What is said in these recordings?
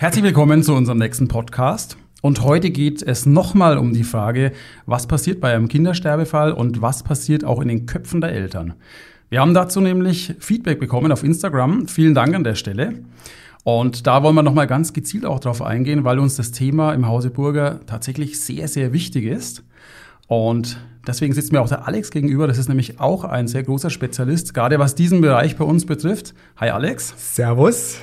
Herzlich willkommen zu unserem nächsten Podcast. Und heute geht es nochmal um die Frage, was passiert bei einem Kindersterbefall und was passiert auch in den Köpfen der Eltern. Wir haben dazu nämlich Feedback bekommen auf Instagram. Vielen Dank an der Stelle. Und da wollen wir nochmal ganz gezielt auch drauf eingehen, weil uns das Thema im Hause Burger tatsächlich sehr, sehr wichtig ist. Und deswegen sitzt mir auch der Alex gegenüber. Das ist nämlich auch ein sehr großer Spezialist, gerade was diesen Bereich bei uns betrifft. Hi Alex. Servus.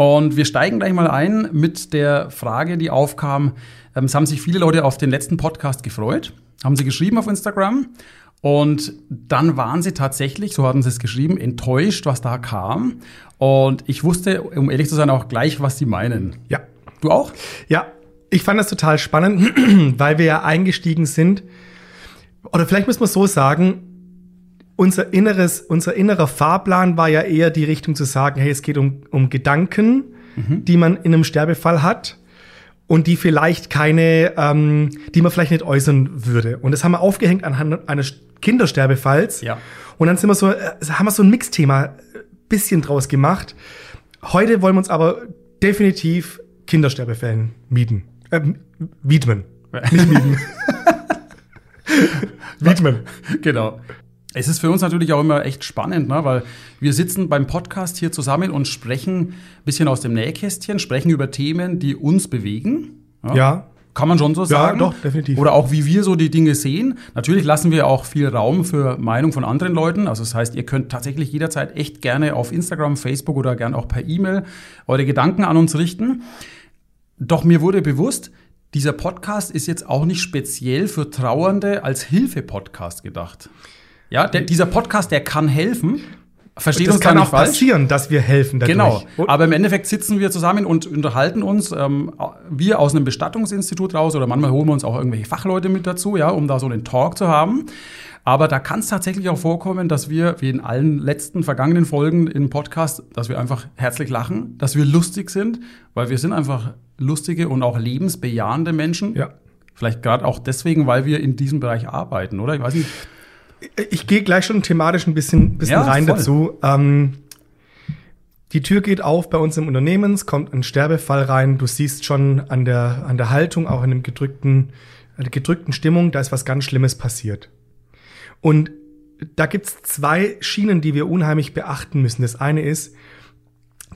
Und wir steigen gleich mal ein mit der Frage, die aufkam. Ähm, es haben sich viele Leute auf den letzten Podcast gefreut, haben sie geschrieben auf Instagram. Und dann waren sie tatsächlich, so hatten sie es geschrieben, enttäuscht, was da kam. Und ich wusste, um ehrlich zu sein, auch gleich, was sie meinen. Ja. Du auch? Ja, ich fand das total spannend, weil wir ja eingestiegen sind. Oder vielleicht muss man so sagen, unser inneres, unser innerer Fahrplan war ja eher die Richtung zu sagen, hey, es geht um, um Gedanken, mhm. die man in einem Sterbefall hat und die vielleicht keine, ähm, die man vielleicht nicht äußern würde. Und das haben wir aufgehängt anhand eines Kindersterbefalls. Ja. Und dann sind wir so, äh, haben wir so ein Mixthema äh, bisschen draus gemacht. Heute wollen wir uns aber definitiv Kindersterbefällen mieten. Äh, widmen. Nicht mieten. widmen. Genau. Es ist für uns natürlich auch immer echt spannend, ne? weil wir sitzen beim Podcast hier zusammen und sprechen ein bisschen aus dem Nähkästchen, sprechen über Themen, die uns bewegen. Ja. ja. Kann man schon so sagen. Ja, doch, definitiv. Oder auch wie wir so die Dinge sehen. Natürlich lassen wir auch viel Raum für Meinung von anderen Leuten. Also das heißt, ihr könnt tatsächlich jederzeit echt gerne auf Instagram, Facebook oder gern auch per E-Mail eure Gedanken an uns richten. Doch mir wurde bewusst, dieser Podcast ist jetzt auch nicht speziell für Trauernde als Hilfe-Podcast gedacht. Ja, der, dieser Podcast, der kann helfen. Versteht das uns kann auch falsch. passieren, dass wir helfen dadurch. Genau. Aber im Endeffekt sitzen wir zusammen und unterhalten uns. Ähm, wir aus einem Bestattungsinstitut raus oder manchmal holen wir uns auch irgendwelche Fachleute mit dazu, ja, um da so einen Talk zu haben. Aber da kann es tatsächlich auch vorkommen, dass wir, wie in allen letzten vergangenen Folgen im Podcast, dass wir einfach herzlich lachen, dass wir lustig sind, weil wir sind einfach lustige und auch lebensbejahende Menschen. Ja. Vielleicht gerade auch deswegen, weil wir in diesem Bereich arbeiten, oder? Ich weiß nicht. Ich gehe gleich schon thematisch ein bisschen, bisschen ja, rein voll. dazu. Ähm, die Tür geht auf bei uns im Unternehmen, es kommt ein Sterbefall rein. Du siehst schon an der, an der Haltung, auch in einem gedrückten, einer gedrückten Stimmung, da ist was ganz Schlimmes passiert. Und da gibt's zwei Schienen, die wir unheimlich beachten müssen. Das eine ist,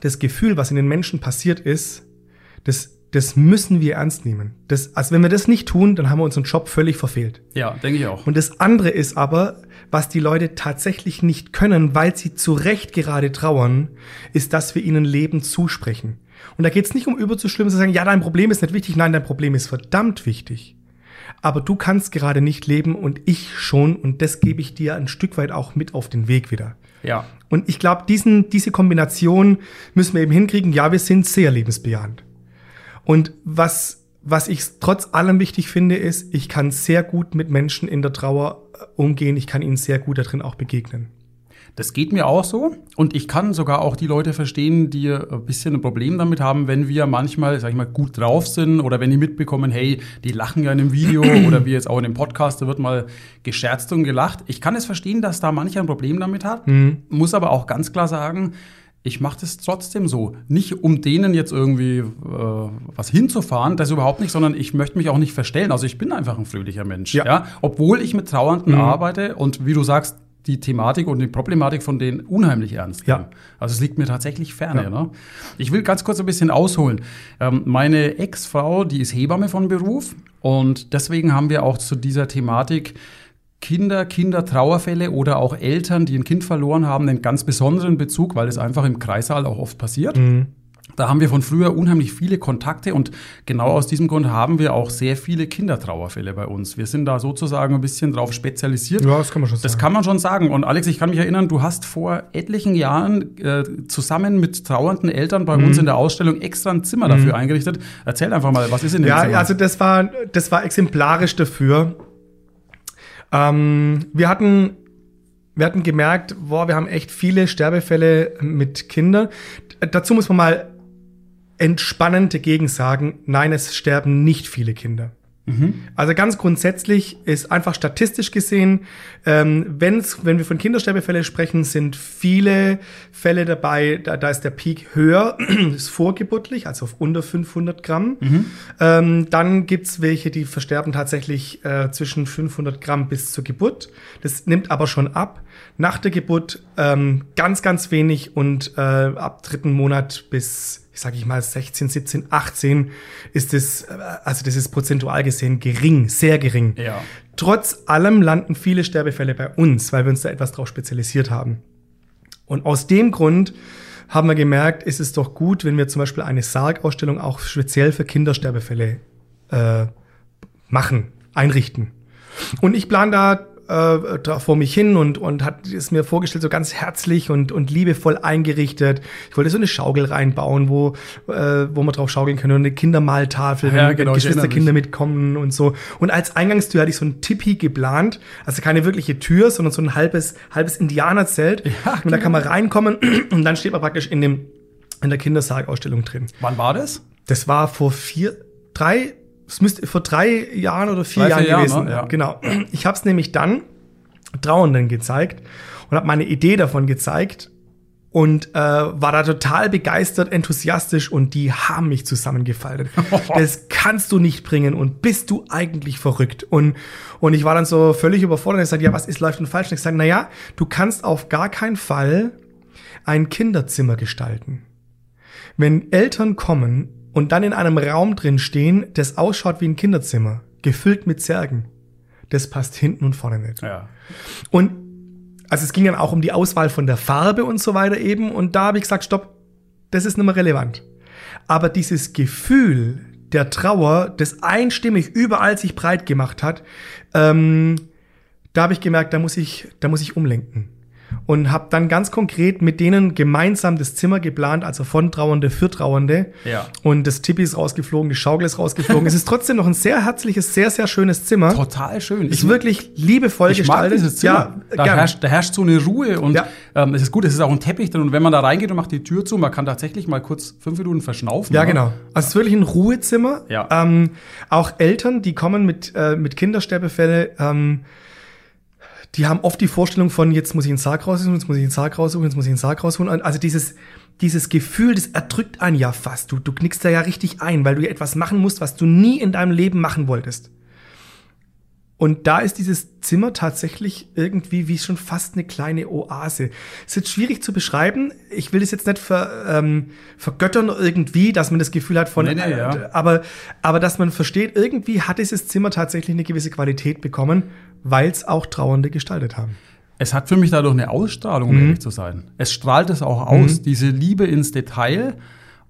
das Gefühl, was in den Menschen passiert ist, das das müssen wir ernst nehmen. Das, also wenn wir das nicht tun, dann haben wir unseren Job völlig verfehlt. Ja, denke ich auch. Und das andere ist aber, was die Leute tatsächlich nicht können, weil sie zu Recht gerade trauern, ist, dass wir ihnen Leben zusprechen. Und da geht es nicht um überzuschlimmen, zu sagen, ja, dein Problem ist nicht wichtig, nein, dein Problem ist verdammt wichtig. Aber du kannst gerade nicht leben und ich schon und das gebe ich dir ein Stück weit auch mit auf den Weg wieder. Ja. Und ich glaube, diesen, diese Kombination müssen wir eben hinkriegen. Ja, wir sind sehr lebensbejahend. Und was, was ich trotz allem wichtig finde, ist, ich kann sehr gut mit Menschen in der Trauer äh, umgehen. Ich kann ihnen sehr gut darin auch begegnen. Das geht mir auch so. Und ich kann sogar auch die Leute verstehen, die ein bisschen ein Problem damit haben, wenn wir manchmal, sag ich mal, gut drauf sind oder wenn die mitbekommen, hey, die lachen ja in einem Video oder wie jetzt auch in dem Podcast, da wird mal gescherzt und gelacht. Ich kann es verstehen, dass da mancher ein Problem damit hat. Mhm. Muss aber auch ganz klar sagen, ich mache das trotzdem so. Nicht um denen jetzt irgendwie äh, was hinzufahren, das überhaupt nicht, sondern ich möchte mich auch nicht verstellen. Also ich bin einfach ein fröhlicher Mensch. Ja. ja? Obwohl ich mit Trauernden mhm. arbeite und wie du sagst, die Thematik und die Problematik von denen unheimlich ernst. Ja. Also es liegt mir tatsächlich ferne. Ja. Ne? Ich will ganz kurz ein bisschen ausholen. Ähm, meine Ex-Frau, die ist Hebamme von Beruf und deswegen haben wir auch zu dieser Thematik Kinder, Kindertrauerfälle oder auch Eltern, die ein Kind verloren haben, einen ganz besonderen Bezug, weil es einfach im Kreissaal auch oft passiert. Mhm. Da haben wir von früher unheimlich viele Kontakte und genau aus diesem Grund haben wir auch sehr viele Kindertrauerfälle bei uns. Wir sind da sozusagen ein bisschen drauf spezialisiert. Ja, das kann man schon Das sagen. kann man schon sagen. Und Alex, ich kann mich erinnern, du hast vor etlichen Jahren äh, zusammen mit trauernden Eltern bei Mhm. uns in der Ausstellung extra ein Zimmer dafür eingerichtet. Erzähl einfach mal, was ist in dem Ja, Zimmer? also das war, das war exemplarisch dafür. Ähm, wir hatten, wir hatten gemerkt, boah, wir haben echt viele Sterbefälle mit Kindern. Dazu muss man mal entspannend dagegen sagen, nein, es sterben nicht viele Kinder. Also ganz grundsätzlich ist einfach statistisch gesehen, ähm, wenn's, wenn wir von Kindersterbefällen sprechen, sind viele Fälle dabei, da, da ist der Peak höher, ist vorgeburtlich, also auf unter 500 Gramm. Ähm, dann gibt's welche, die versterben tatsächlich äh, zwischen 500 Gramm bis zur Geburt. Das nimmt aber schon ab. Nach der Geburt ähm, ganz, ganz wenig und äh, ab dritten Monat bis, ich sage ich mal, 16, 17, 18 ist es, äh, also das ist prozentual gesehen gering, sehr gering. Ja. Trotz allem landen viele Sterbefälle bei uns, weil wir uns da etwas drauf spezialisiert haben. Und aus dem Grund haben wir gemerkt, ist es doch gut, wenn wir zum Beispiel eine Sargausstellung auch speziell für Kindersterbefälle äh, machen, einrichten. Und ich plan da äh, da vor mich hin und, und hat es mir vorgestellt, so ganz herzlich und, und liebevoll eingerichtet. Ich wollte so eine Schaukel reinbauen, wo, äh, wo man drauf schaukeln können und eine Kindermaltafel, Ja, wenn genau, ich Geschwisterkinder mitkommen und so. Und als Eingangstür hatte ich so ein Tipi geplant, also keine wirkliche Tür, sondern so ein halbes, halbes Indianerzelt. Ja, und da kann man reinkommen und dann steht man praktisch in dem, in der Kindersargausstellung drin. Wann war das? Das war vor vier, drei, es müsste vor drei Jahren oder vier Drei, Jahren vier Jahren, gewesen. ne? Ja. Genau. Ich habe es nämlich dann Trauernden gezeigt und habe meine Idee davon gezeigt und äh, war da total begeistert, enthusiastisch und die haben mich zusammengefaltet. das kannst du nicht bringen und bist du eigentlich verrückt? Und, und ich war dann so völlig überfordert und ich sagte, ja, was ist läuft denn falsch? Und ich sage, na ja, du kannst auf gar keinen Fall ein Kinderzimmer gestalten. Wenn Eltern kommen und dann in einem Raum drin stehen, das ausschaut wie ein Kinderzimmer, gefüllt mit Särgen, das passt hinten und vorne nicht. Ja. Und also es ging dann auch um die Auswahl von der Farbe und so weiter eben. Und da habe ich gesagt, stopp, das ist nicht mehr relevant. Aber dieses Gefühl der Trauer, das einstimmig überall sich breit gemacht hat, ähm, da habe ich gemerkt, da muss ich, da muss ich umlenken. Und habe dann ganz konkret mit denen gemeinsam das Zimmer geplant, also von Trauernde für Trauernde. Ja. Und das Tippi ist rausgeflogen, die Schaukel ist rausgeflogen. es ist trotzdem noch ein sehr herzliches, sehr, sehr schönes Zimmer. Total schön. Ist wirklich liebevoll ich mag gestaltet. dieses Zimmer. Ja, da, gern. herrscht, da herrscht so eine Ruhe und Ja. ähm, es ist gut, es ist auch ein Teppich drin und wenn man da reingeht und macht die Tür zu, man kann tatsächlich mal kurz fünf Minuten verschnaufen. Ja, ne? genau. Also es ist wirklich ein Ruhezimmer. Ja. Ähm, auch Eltern, die kommen mit, äh, mit Kindersterbefälle, ähm, die haben oft die Vorstellung von, jetzt muss ich einen Sarg raussuchen, jetzt muss ich einen Sarg raussuchen, jetzt muss ich einen Sarg rausholen. Also dieses, dieses Gefühl, das erdrückt einen ja fast. Du, du knickst da ja richtig ein, weil du ja etwas machen musst, was du nie in deinem Leben machen wolltest. Und da ist dieses Zimmer tatsächlich irgendwie wie schon fast eine kleine Oase. Ist jetzt schwierig zu beschreiben. Ich will das jetzt nicht ver, ähm, vergöttern irgendwie, dass man das Gefühl hat von, Nee, nee, ja. aber, aber dass man versteht, irgendwie hat dieses Zimmer tatsächlich eine gewisse Qualität bekommen, weil es auch Trauernde gestaltet haben. Es hat für mich dadurch eine Ausstrahlung, um ehrlich zu sein. Es strahlt es auch aus, diese Liebe ins Detail.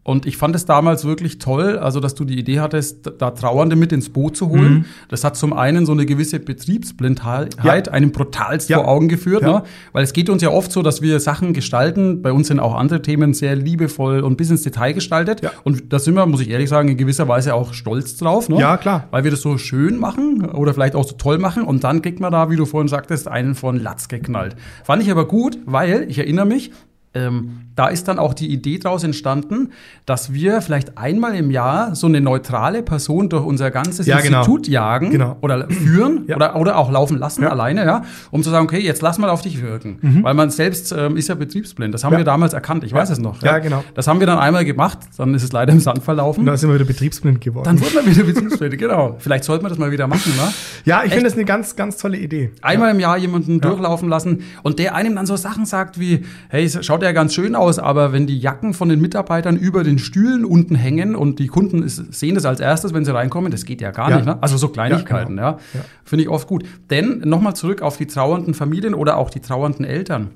Und ich fand es damals wirklich toll, also dass du die Idee hattest, da Trauernde mit ins Boot zu holen. Das hat zum einen so eine gewisse Betriebsblindheit Ja. einem brutalst Ja. vor Augen geführt. Ja. Ne? Weil es geht uns ja oft so, dass wir Sachen gestalten. Bei uns sind auch andere Themen sehr liebevoll und bis ins Detail gestaltet. Und da sind wir, muss ich ehrlich sagen, in gewisser Weise auch stolz drauf. Ne? Ja, klar. Weil wir das so schön machen oder vielleicht auch so toll machen und dann kriegt man da, wie du vorhin sagtest, einen von Latz geknallt. Fand ich aber gut, weil, ich erinnere mich, ähm, da ist dann auch die Idee daraus entstanden, dass wir vielleicht einmal im Jahr so eine neutrale Person durch unser ganzes Ja, genau. Institut jagen Genau. oder führen Ja. oder, oder auch laufen lassen Ja. Mhm. alleine, ja, um zu sagen, okay, jetzt lass mal auf dich wirken. Weil man selbst ähm, ist ja betriebsblind. Das haben wir damals erkannt, ich weiß es noch. Ja, genau. Das haben wir dann einmal gemacht, dann ist es leider im Sand verlaufen. Und da sind wir wieder betriebsblind geworden. Dann wurde man wieder betriebsblind, genau. Vielleicht sollte man das mal wieder machen, ne? ja, ich finde das eine ganz, ganz tolle Idee. Einmal im Jahr jemanden durchlaufen lassen und der einem dann so Sachen sagt wie, hey, schaut ja ganz schön aus, aber wenn die Jacken von den Mitarbeitern über den Stühlen unten hängen und die Kunden ist, sehen das als erstes, wenn sie reinkommen, das geht ja gar Ja. nicht. Ne? Also so Kleinigkeiten, ja. genau. Ja. Finde ich oft gut. Denn nochmal zurück auf die trauernden Familien oder auch die trauernden Eltern.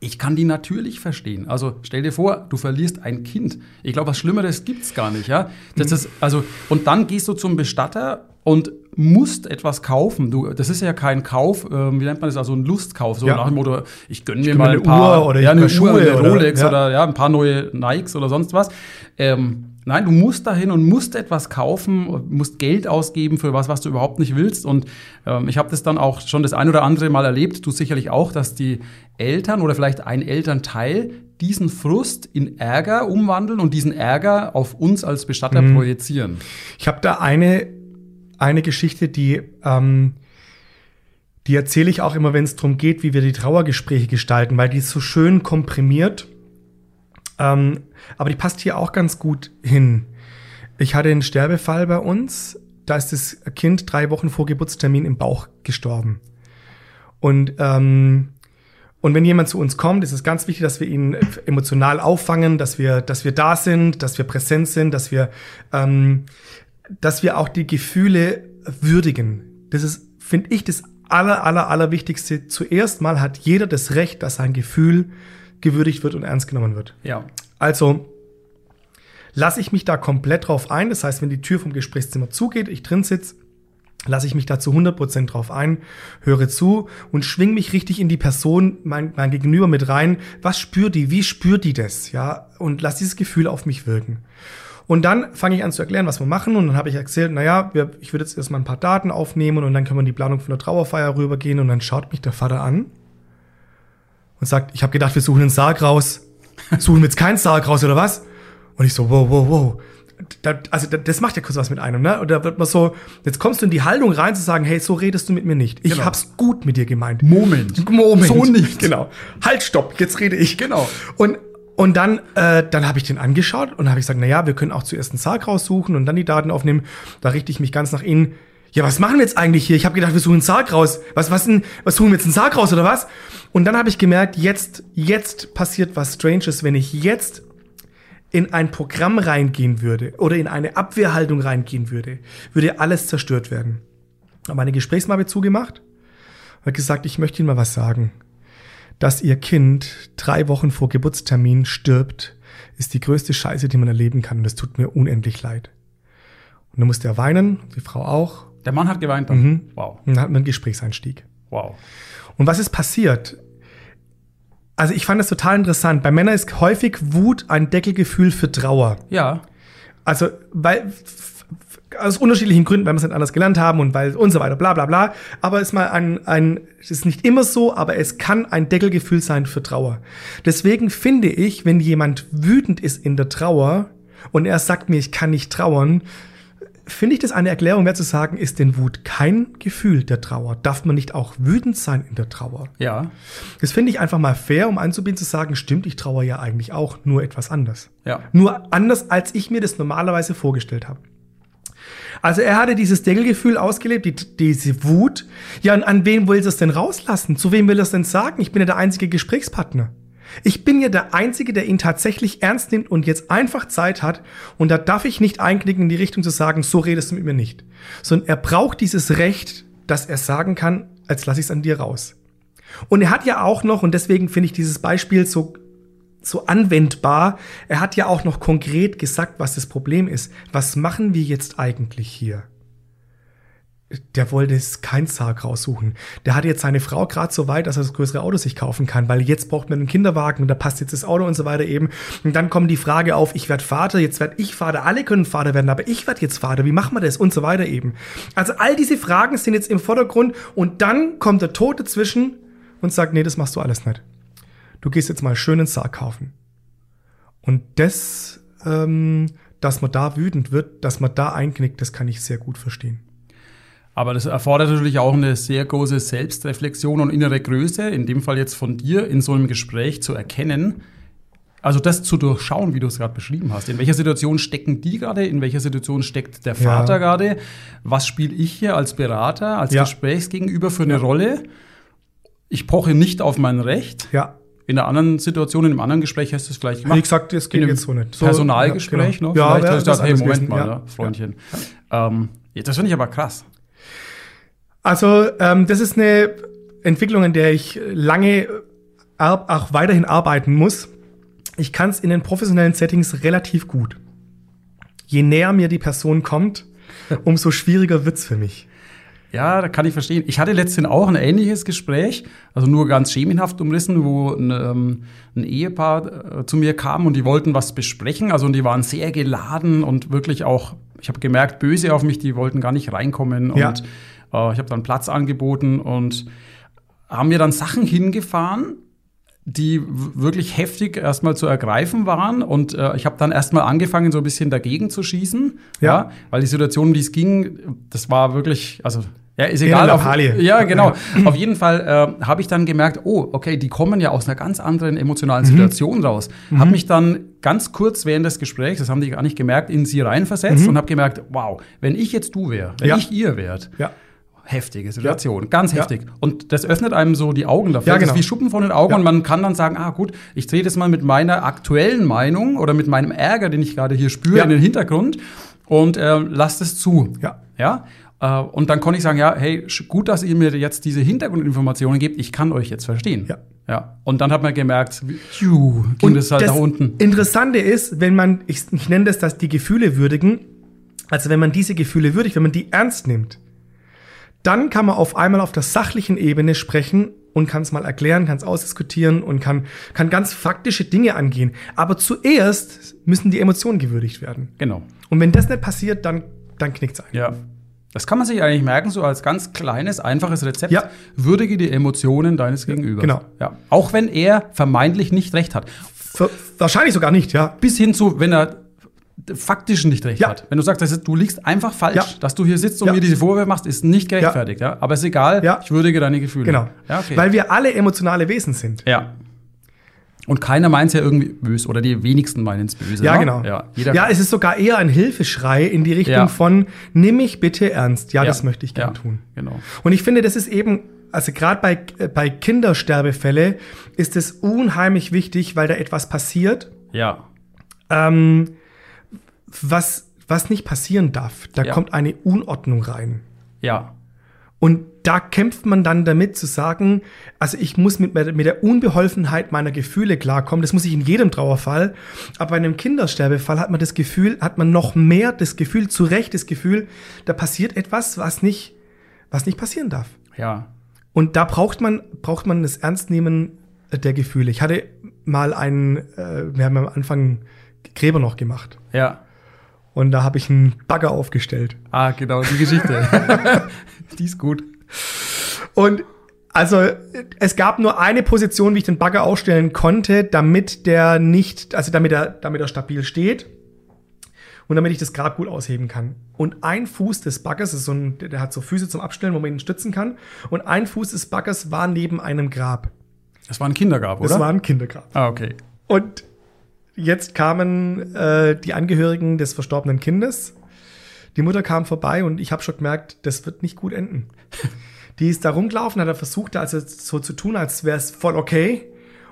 ich kann die natürlich verstehen. Also stell dir vor, du verlierst ein Kind. Ich glaube, was Schlimmeres gibt's gar nicht, ja. Das ist, also, und dann gehst du zum Bestatter und musst etwas kaufen. Du, das ist ja kein Kauf, äh, wie nennt man das, also ein Lustkauf, so Ja. nach dem Motto, ich gönne mir mal ein eine paar, Uhr oder ja, eine Schuhe eine oder- Rolex ja. oder ja, ein paar neue Nikes oder sonst was. Ähm, nein, du musst dahin und musst etwas kaufen, musst Geld ausgeben für was, was du überhaupt nicht willst. Und ähm, ich habe das dann auch schon das ein oder andere Mal erlebt, du sicherlich auch, dass die Eltern oder vielleicht ein Elternteil diesen Frust in Ärger umwandeln und diesen Ärger auf uns als Bestatter Mhm. projizieren. Ich habe da eine, eine Geschichte, die, ähm, die erzähle ich auch immer, wenn es darum geht, wie wir die Trauergespräche gestalten, weil die ist so schön komprimiert. Ähm, aber die passt hier auch ganz gut hin. Ich hatte einen Sterbefall bei uns. Da ist das Kind drei Wochen vor Geburtstermin im Bauch gestorben. Und ähm, und wenn jemand zu uns kommt, ist es ganz wichtig, dass wir ihn emotional auffangen, dass wir, dass wir da sind, dass wir präsent sind, dass wir, ähm, dass wir auch die Gefühle würdigen. Das ist, finde ich, das aller, aller, aller Wichtigste. Zuerst mal hat jeder das Recht, dass sein Gefühl gewürdigt wird und ernst genommen wird. Ja. Also lasse ich mich da komplett drauf ein. Das heißt, wenn die Tür vom Gesprächszimmer zugeht, ich drin sitze, lasse ich mich da zu 100% drauf ein, höre zu und schwing mich richtig in die Person, mein, mein Gegenüber mit rein. Was spürt die? Wie spürt die das? Ja, und lass dieses Gefühl auf mich wirken. Und dann fange ich an zu erklären, was wir machen. Und dann habe ich erzählt, naja, wir, ich würde jetzt erstmal ein paar Daten aufnehmen und dann können wir in die Planung von der Trauerfeier rübergehen. Und dann schaut mich der Vater an und sagt, ich habe gedacht, wir suchen einen Sarg raus. Suchen wir jetzt keinen Sarg raus oder was? Und ich so, wow, wow, wow. Da, also da, das macht ja kurz was mit einem, ne? Und da wird man so, jetzt kommst du in die Haltung rein zu sagen, hey, so redest du mit mir nicht. Ich Genau. hab's gut mit dir gemeint. Moment. Moment. So nicht. Genau. Halt, stopp, jetzt rede ich. Genau. Und, und dann, äh, dann habe ich den angeschaut und habe ich gesagt, na ja, wir können auch zuerst einen Sarg raussuchen und dann die Daten aufnehmen. Da richte ich mich ganz nach innen. Ja, was machen wir jetzt eigentlich hier? Ich habe gedacht, wir suchen einen Sarg raus. Was, was, denn, was suchen wir jetzt einen Sarg raus oder was? Und dann habe ich gemerkt, jetzt, jetzt passiert was Stranges, wenn ich jetzt in ein Programm reingehen würde oder in eine Abwehrhaltung reingehen würde, würde alles zerstört werden. Habe meine Gesprächsmappe zugemacht und gesagt, ich möchte Ihnen mal was sagen. Dass Ihr Kind drei Wochen vor Geburtstermin stirbt, ist die größte Scheiße, die man erleben kann. Und es tut mir unendlich leid. Und dann musste er weinen, die Frau auch. Der Mann hat geweint dann. Mhm. Wow. Und dann hatten wir einen Gesprächseinstieg. Wow. Und was ist passiert? Also ich fand das total interessant. Bei Männern ist häufig Wut ein Deckelgefühl für Trauer. Ja. Also, weil aus unterschiedlichen Gründen, weil wir es nicht anders gelernt haben und weil und so weiter, bla bla bla. Aber es ist mal ein, ein, es ist nicht immer so, aber es kann ein Deckelgefühl sein für Trauer. Deswegen finde ich, wenn jemand wütend ist in der Trauer und er sagt mir, ich kann nicht trauern, finde ich das eine Erklärung wert zu sagen, ist denn Wut kein Gefühl der Trauer? Darf man nicht auch wütend sein in der Trauer? Ja. Das finde ich einfach mal fair, um anzubieten, zu sagen, stimmt, ich trauere ja eigentlich auch, nur etwas anders. Ja. Nur anders, als ich mir das normalerweise vorgestellt habe. Also er hatte dieses Deckelgefühl ausgelebt, die, diese Wut. Ja, und an wen will er es denn rauslassen? Zu wem will er es denn sagen? Ich bin ja der einzige Gesprächspartner. Ich bin ja der Einzige, der ihn tatsächlich ernst nimmt und jetzt einfach Zeit hat. Und da darf ich nicht einknicken in die Richtung zu sagen, so redest du mit mir nicht. Sondern er braucht dieses Recht, dass er sagen kann, als lasse ich es an dir raus. Und er hat ja auch noch, und deswegen finde ich dieses Beispiel so, so anwendbar, er hat ja auch noch konkret gesagt, was das Problem ist. Was machen wir jetzt eigentlich hier? Der wollte es kein Sarg raussuchen. Der hat jetzt seine Frau gerade so weit, dass er das größere Auto sich kaufen kann, weil jetzt braucht man einen Kinderwagen und da passt jetzt das Auto und so weiter eben. Und dann kommt die Frage auf, ich werde Vater, jetzt werde ich Vater, alle können Vater werden, aber ich werde jetzt Vater, wie machen wir das und so weiter eben. Also all diese Fragen sind jetzt im Vordergrund und dann kommt der Tod dazwischen und sagt, nee, das machst du alles nicht. Du gehst jetzt mal schön einen Sarg kaufen. Und das, ähm, dass man da wütend wird, dass man da einknickt, das kann ich sehr gut verstehen. Aber das erfordert natürlich auch eine sehr große Selbstreflexion und innere Größe, in dem Fall jetzt von dir in so einem Gespräch zu erkennen, also das zu durchschauen, wie du es gerade beschrieben hast. In welcher Situation stecken die gerade? In welcher Situation steckt der Vater Ja. gerade? Was spiele ich hier als Berater, als Ja. Gesprächsgegenüber für eine Rolle? Ich poche nicht auf mein Recht. Ja, In der anderen Situation, in einem anderen Gespräch hast du es wie gemacht. gesagt, das in geht jetzt so nicht. So, Personalgespräch, ja, ne? genau. Ja, Vielleicht hast du das gesagt, hey, Moment gewesen, mal, ja. ne, Freundchen. Ähm, ja, das finde ich aber krass. Also, ähm, das ist eine Entwicklung, in der ich lange auch weiterhin arbeiten muss. Ich kann es in den professionellen Settings relativ gut. Je näher mir die Person kommt, umso schwieriger wird's für mich. Ja, da kann ich verstehen. Ich hatte letztens auch ein ähnliches Gespräch, also nur ganz schemenhaft umrissen, wo ein, ähm, ein Ehepaar äh, zu mir kam und die wollten was besprechen. Also und die waren sehr geladen und wirklich auch, ich habe gemerkt, böse auf mich, die wollten gar nicht reinkommen. Ja. Und äh, ich habe dann Platz angeboten und haben mir dann Sachen hingefahren, die wirklich heftig erstmal zu ergreifen waren. Und äh, ich habe dann erstmal angefangen, so ein bisschen dagegen zu schießen. Ja. Weil die Situation, um die es ging, das war wirklich, also ja, ist egal. Auf, ja, genau. Auf jeden Fall äh, habe ich dann gemerkt, oh, okay, die kommen ja aus einer ganz anderen emotionalen Mhm. Situation raus. Habe mich dann ganz kurz während des Gesprächs, das haben die gar nicht gemerkt, in sie reinversetzt und habe gemerkt, wow, wenn ich jetzt du wäre, wenn Mhm. Ja. ich ihr wärt, Ja. Heftige Situation, ganz Ja. heftig. Und das öffnet einem so die Augen dafür. Ja, Das genau. ist wie Schuppen von den Augen Ja. und man kann dann sagen, ah gut, ich drehe das mal mit meiner aktuellen Meinung oder mit meinem Ärger, den ich gerade hier spüre, Ja. in den Hintergrund und äh, lass das zu. Ja. Ja. Äh, und dann konnte ich sagen, ja, hey, gut, dass ihr mir jetzt diese Hintergrundinformationen gebt. Ich kann euch jetzt verstehen. Ja. Ja. Und dann hat man gemerkt, pfiuh, ging das halt nach unten. Interessante ist, wenn man, ich, ich nenne das, dass die Gefühle würdigen, also wenn man diese Gefühle würdigt, wenn man die ernst nimmt, dann kann man auf einmal auf der sachlichen Ebene sprechen und kann es mal erklären, kann es ausdiskutieren und kann, kann ganz faktische Dinge angehen. Aber zuerst müssen die Emotionen gewürdigt werden. Genau. Und wenn das nicht passiert, dann, dann knickt's ein. Ja. Das kann man sich eigentlich merken, so als ganz kleines, einfaches Rezept. Ja. Würdige die Emotionen deines Gegenübers. genau. Ja. Auch wenn er vermeintlich nicht recht hat. Ver- Wahrscheinlich sogar nicht, ja. Bis hin zu, wenn er faktisch nicht recht Ja. hat. Wenn du sagst, du liegst einfach falsch, Ja. dass du hier sitzt und Ja. mir diese Vorwürfe machst, ist nicht gerechtfertigt. Ja. Aber ist egal, ich würdige deine Gefühle. Genau. Ja, okay. Weil wir alle emotionale Wesen sind. ja. Und keiner meint es ja irgendwie böse oder die wenigsten meinen es böse. Ja, ne? genau. Ja, ja, es ist sogar eher ein Hilfeschrei in die Richtung Ja. von, nimm mich bitte ernst. Ja, Ja. das möchte ich gern Ja, tun. Genau. Und ich finde, das ist eben, also gerade bei, äh, bei Kindersterbefälle ist es unheimlich wichtig, weil da etwas passiert, Ja. ähm, was, was nicht passieren darf. Da Ja. kommt eine Unordnung rein. Ja. Und da kämpft man dann damit zu sagen, also ich muss mit, mit der Unbeholfenheit meiner Gefühle klarkommen. Das muss ich in jedem Trauerfall. Aber bei einem Kindersterbefall hat man das Gefühl, hat man noch mehr das Gefühl, zu Recht das Gefühl, da passiert etwas, was nicht, was nicht passieren darf. Ja. Und da braucht man, braucht man das Ernstnehmen der Gefühle. Ich hatte mal einen, äh, wir haben am Anfang Gräber noch gemacht. Ja. Und da habe ich einen Bagger aufgestellt. Ah, genau, die Geschichte. die ist gut. Und also es gab nur eine Position, wie ich den Bagger aufstellen konnte, damit der nicht, also damit er, damit er stabil steht und damit ich das Grab gut ausheben kann. Und ein Fuß des Baggers ist so ein, der hat so Füße zum Abstellen, wo man ihn stützen kann. Und ein Fuß des Baggers war neben einem Grab. Das war ein Kindergrab, oder? Das war ein Kindergrab. ah, okay. Und jetzt kamen äh, die Angehörigen des verstorbenen Kindes. Die Mutter kam vorbei und ich habe schon gemerkt, das wird nicht gut enden. Die ist da rumgelaufen, hat er versucht, also so zu tun, als wäre es voll okay.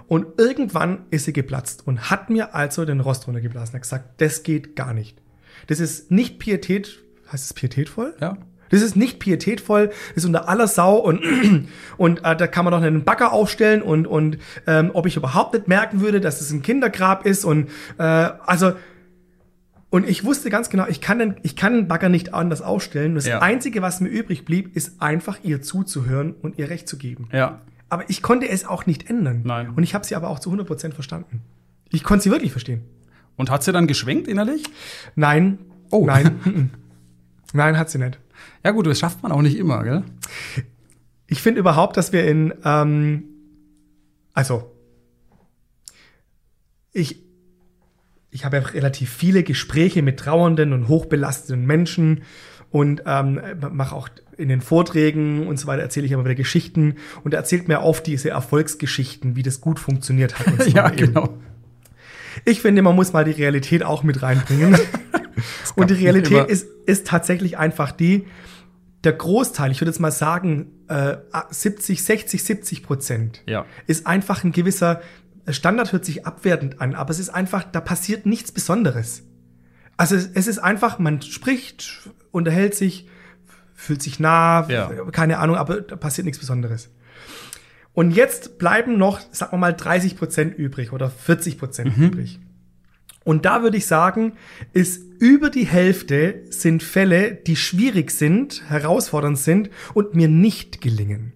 Und irgendwann ist sie geplatzt und hat mir also den Rost runtergeblasen. Hat gesagt, das geht gar nicht. Das ist nicht pietät, heißt es pietätvoll? Ja. Das ist nicht pietätvoll, das ist unter aller Sau und, und äh, da kann man doch einen Bagger aufstellen und, und ähm, ob ich überhaupt nicht merken würde, dass es ein Kindergrab ist und äh, also und ich wusste ganz genau, ich kann den, ich kann den Bagger nicht anders aufstellen. Das Ja. Einzige, was mir übrig blieb, ist einfach ihr zuzuhören und ihr Recht zu geben. Ja. Aber ich konnte es auch nicht ändern. Nein. Und ich habe sie aber auch zu 100% verstanden. Ich konnte sie wirklich verstehen. Und hat sie dann geschwenkt innerlich? Nein. Oh. Nein. Nein, hat sie nicht. Ja gut, das schafft man auch nicht immer, gell? Ich finde überhaupt, dass wir in, ähm, also, ich, ich habe ja relativ viele Gespräche mit trauernden und hochbelasteten Menschen und ähm, mache auch in den Vorträgen und so weiter erzähle ich immer wieder Geschichten und er erzählt mir oft diese Erfolgsgeschichten, wie das gut funktioniert hat. Und so ja, weiter eben. genau. Ich finde, man muss mal die Realität auch mit reinbringen. Und die Realität ist, ist tatsächlich einfach die, der Großteil, ich würde jetzt mal sagen, äh, 70, 60, 70 Prozent Ja. ist einfach ein gewisser, Standard hört sich abwertend an, aber es ist einfach, da passiert nichts Besonderes. Also es, es ist einfach, man spricht, unterhält sich, fühlt sich nah, Ja. keine Ahnung, aber da passiert nichts Besonderes. Und jetzt bleiben noch, sagen wir mal, 30 Prozent übrig oder 40 Prozent mhm. übrig. Und da würde ich sagen, ist über die Hälfte sind Fälle, die schwierig sind, herausfordernd sind und mir nicht gelingen.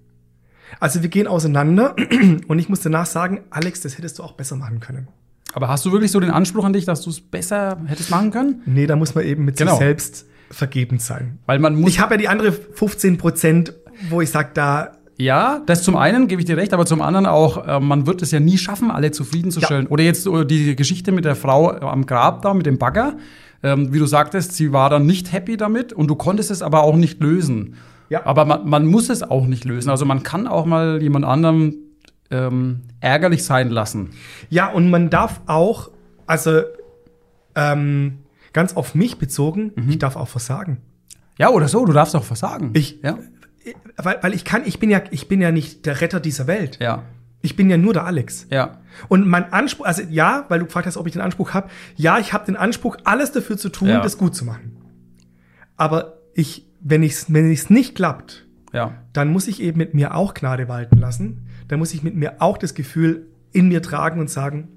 Also wir gehen auseinander und ich muss danach sagen, Alex, das hättest du auch besser machen können. Aber hast du wirklich so den Anspruch an dich, dass du es besser hättest machen können? Nee, da muss man eben mit genau. sich selbst vergeben sein. Weil man muss. Ich habe ja die andere 15 Prozent, wo ich sage, da ja, das zum einen gebe ich dir recht, aber zum anderen auch, äh, man wird es ja nie schaffen, alle zufriedenzustellen. Ja. Oder jetzt uh, die Geschichte mit der Frau am Grab da, mit dem Bagger. Ähm, wie du sagtest, sie war dann nicht happy damit und du konntest es aber auch nicht lösen. Ja. Aber man, man muss es auch nicht lösen. Also man kann auch mal jemand anderem ähm, ärgerlich sein lassen. Ja, und man darf auch, also ähm, ganz auf mich bezogen, mhm. ich darf auch versagen. Ja, oder so, du darfst auch versagen. Ich, ja. Weil, weil ich kann, ich bin ja, ich bin ja nicht der Retter dieser Welt. Ja. Ich bin ja nur der Alex. Ja. Und mein Anspruch, also ja, weil du gefragt hast, ob ich den Anspruch habe, ja, ich habe den Anspruch, alles dafür zu tun, ja. das gut zu machen. Aber ich, wenn es wenn ich's nicht klappt, ja. dann muss ich eben mit mir auch Gnade walten lassen. Dann muss ich mit mir auch das Gefühl in mir tragen und sagen,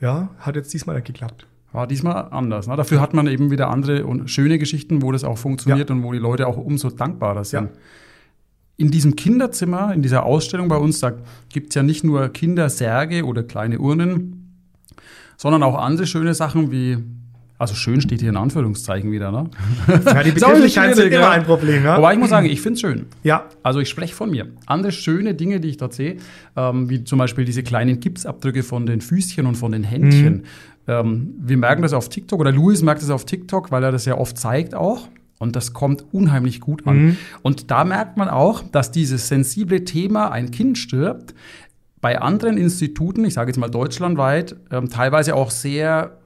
ja, hat jetzt diesmal geklappt. War diesmal anders. Ne? Dafür hat man eben wieder andere und schöne Geschichten, wo das auch funktioniert ja. und wo die Leute auch umso dankbarer sind. Ja. In diesem Kinderzimmer, in dieser Ausstellung bei uns, da gibt es ja nicht nur Kindersärge oder kleine Urnen, sondern auch andere schöne Sachen wie also schön steht hier in Anführungszeichen wieder, ne? Ja, die Begrifflichkeit sind immer ein Problem, ja. Aber ich muss sagen, ich finde es schön. Ja. Also ich spreche von mir. Andere schöne Dinge, die ich dort sehe, ähm, wie zum Beispiel diese kleinen Gipsabdrücke von den Füßchen und von den Händchen. Mhm. Ähm, wir merken das auf TikTok oder Louis merkt das auf TikTok, weil er das ja oft zeigt auch. Und das kommt unheimlich gut an. Mhm. Und da merkt man auch, dass dieses sensible Thema, ein Kind stirbt, bei anderen Instituten, ich sage jetzt mal deutschlandweit, ähm, teilweise auch sehr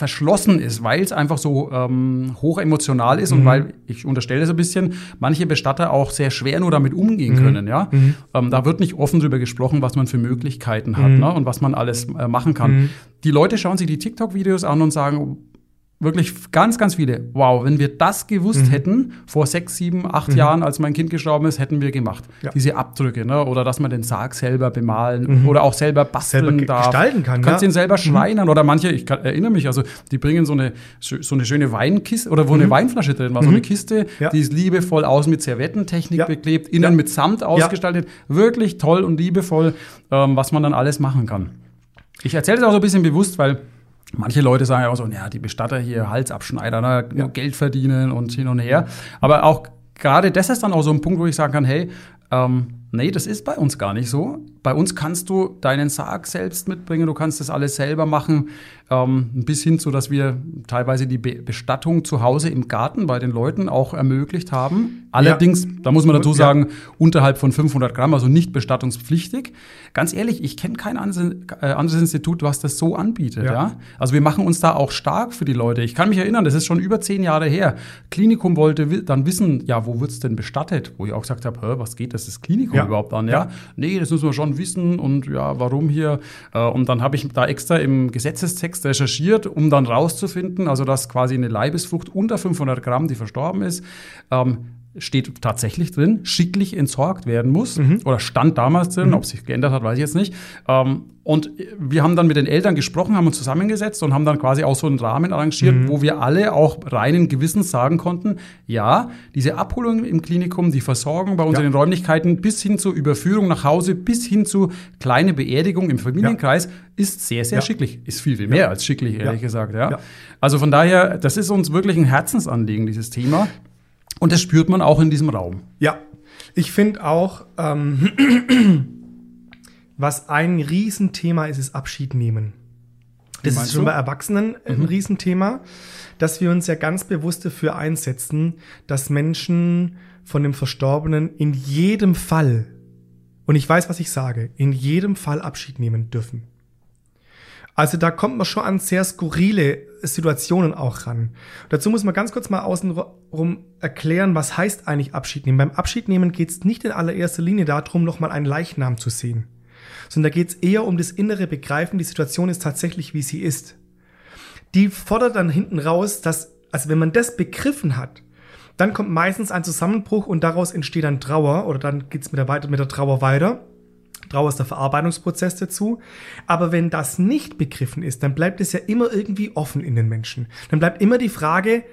verschlossen ist, weil es einfach so ähm, hoch emotional ist mhm. und weil, ich unterstelle das ein bisschen, manche Bestatter auch sehr schwer nur damit umgehen mhm. können. Ja? Mhm. Ähm, da wird nicht offen darüber gesprochen, was man für Möglichkeiten hat mhm. ne? und was man alles äh, machen kann. Mhm. Die Leute schauen sich die TikTok-Videos an und sagen, Wirklich ganz, ganz viele. Wow, wenn wir das gewusst mhm. hätten, vor sechs, sieben, acht mhm. Jahren, als mein Kind gestorben ist, hätten wir gemacht. Ja. Diese Abdrücke, ne? Oder dass man den Sarg selber bemalen mhm. oder auch selber basteln selber darf. Gestalten kann. Du kannst ja. ihn selber mhm. schreinern. Oder manche, ich kann, erinnere mich, also die bringen so eine, so eine schöne Weinkiste oder wo eine mhm. Weinflasche drin war, so eine mhm. Kiste, ja. die ist liebevoll außen mit Servettentechnik beklebt, innen mit Samt ausgestaltet. Wirklich toll und liebevoll, ähm, was man dann alles machen kann. Ich erzähle es auch so ein bisschen bewusst, weil Manche Leute sagen ja auch so, ja, die Bestatter hier, Halsabschneider, ne, nur ja. Geld verdienen und hin und her. Aber auch gerade das ist dann auch so ein Punkt, wo ich sagen kann, hey, ähm, nee, das ist bei uns gar nicht so. Bei uns kannst du deinen Sarg selbst mitbringen, du kannst das alles selber machen, ähm, bis hin zu, dass wir teilweise die Be Bestattung zu Hause im Garten bei den Leuten auch ermöglicht haben. Allerdings, ja. da muss man dazu sagen, ja. unterhalb von 500 Gramm, also nicht bestattungspflichtig. Ganz ehrlich, ich kenne kein anderes, äh, anderes, Institut, was das so anbietet. Ja. ja. Also wir machen uns da auch stark für die Leute. Ich kann mich erinnern, das ist schon über zehn Jahre her. Klinikum wollte dann wissen, ja, wo wird's denn bestattet? Wo ich auch gesagt habe, was geht das, das Klinikum überhaupt an? Ja. nee, das müssen wir schon wissen und ja, warum hier? Äh, und dann habe ich da extra im Gesetzestext recherchiert, um dann rauszufinden, also dass quasi eine Leibesfrucht unter 500 Gramm, die verstorben ist, ähm, steht tatsächlich drin, schicklich entsorgt werden muss. Mhm. Oder stand damals drin, mhm. ob sich geändert hat, weiß ich jetzt nicht. Ähm, und wir haben dann mit den Eltern gesprochen, haben uns zusammengesetzt und haben dann quasi auch so einen Rahmen arrangiert, mhm. wo wir alle auch reinen Gewissens sagen konnten, ja, diese Abholung im Klinikum, die Versorgung bei uns ja. Räumlichkeiten bis hin zur Überführung nach Hause, bis hin zu kleine Beerdigung im Familienkreis ja. ist sehr, sehr ja. schicklich. Ist viel, viel mehr als schicklich, ehrlich gesagt. Ja. Also von daher, das ist uns wirklich ein Herzensanliegen, dieses Thema. Und das spürt man auch in diesem Raum. Ja, ich finde auch, ähm, was ein Riesenthema ist, ist Abschied nehmen. Das ist schon du? bei Erwachsenen ein mhm. Riesenthema, dass wir uns ja ganz bewusst dafür einsetzen, dass Menschen von dem Verstorbenen in jedem Fall, und ich weiß, was ich sage, in jedem Fall Abschied nehmen dürfen. Also da kommt man schon an sehr skurrile Situationen auch ran. Dazu muss man ganz kurz mal außenrum erklären, was heißt eigentlich Abschied nehmen. Beim Abschied nehmen geht es nicht in allererster Linie darum, nochmal einen Leichnam zu sehen, sondern da geht es eher um das innere Begreifen, die Situation ist tatsächlich, wie sie ist. Die fordert dann hinten raus, dass, also wenn man das begriffen hat, dann kommt meistens ein Zusammenbruch und daraus entsteht dann Trauer oder dann geht's mit der, weiter, mit der Trauer weiter. Trauer ist der Verarbeitungsprozess dazu. Aber wenn das nicht begriffen ist, dann bleibt es ja immer irgendwie offen in den Menschen. Dann bleibt immer die Frage,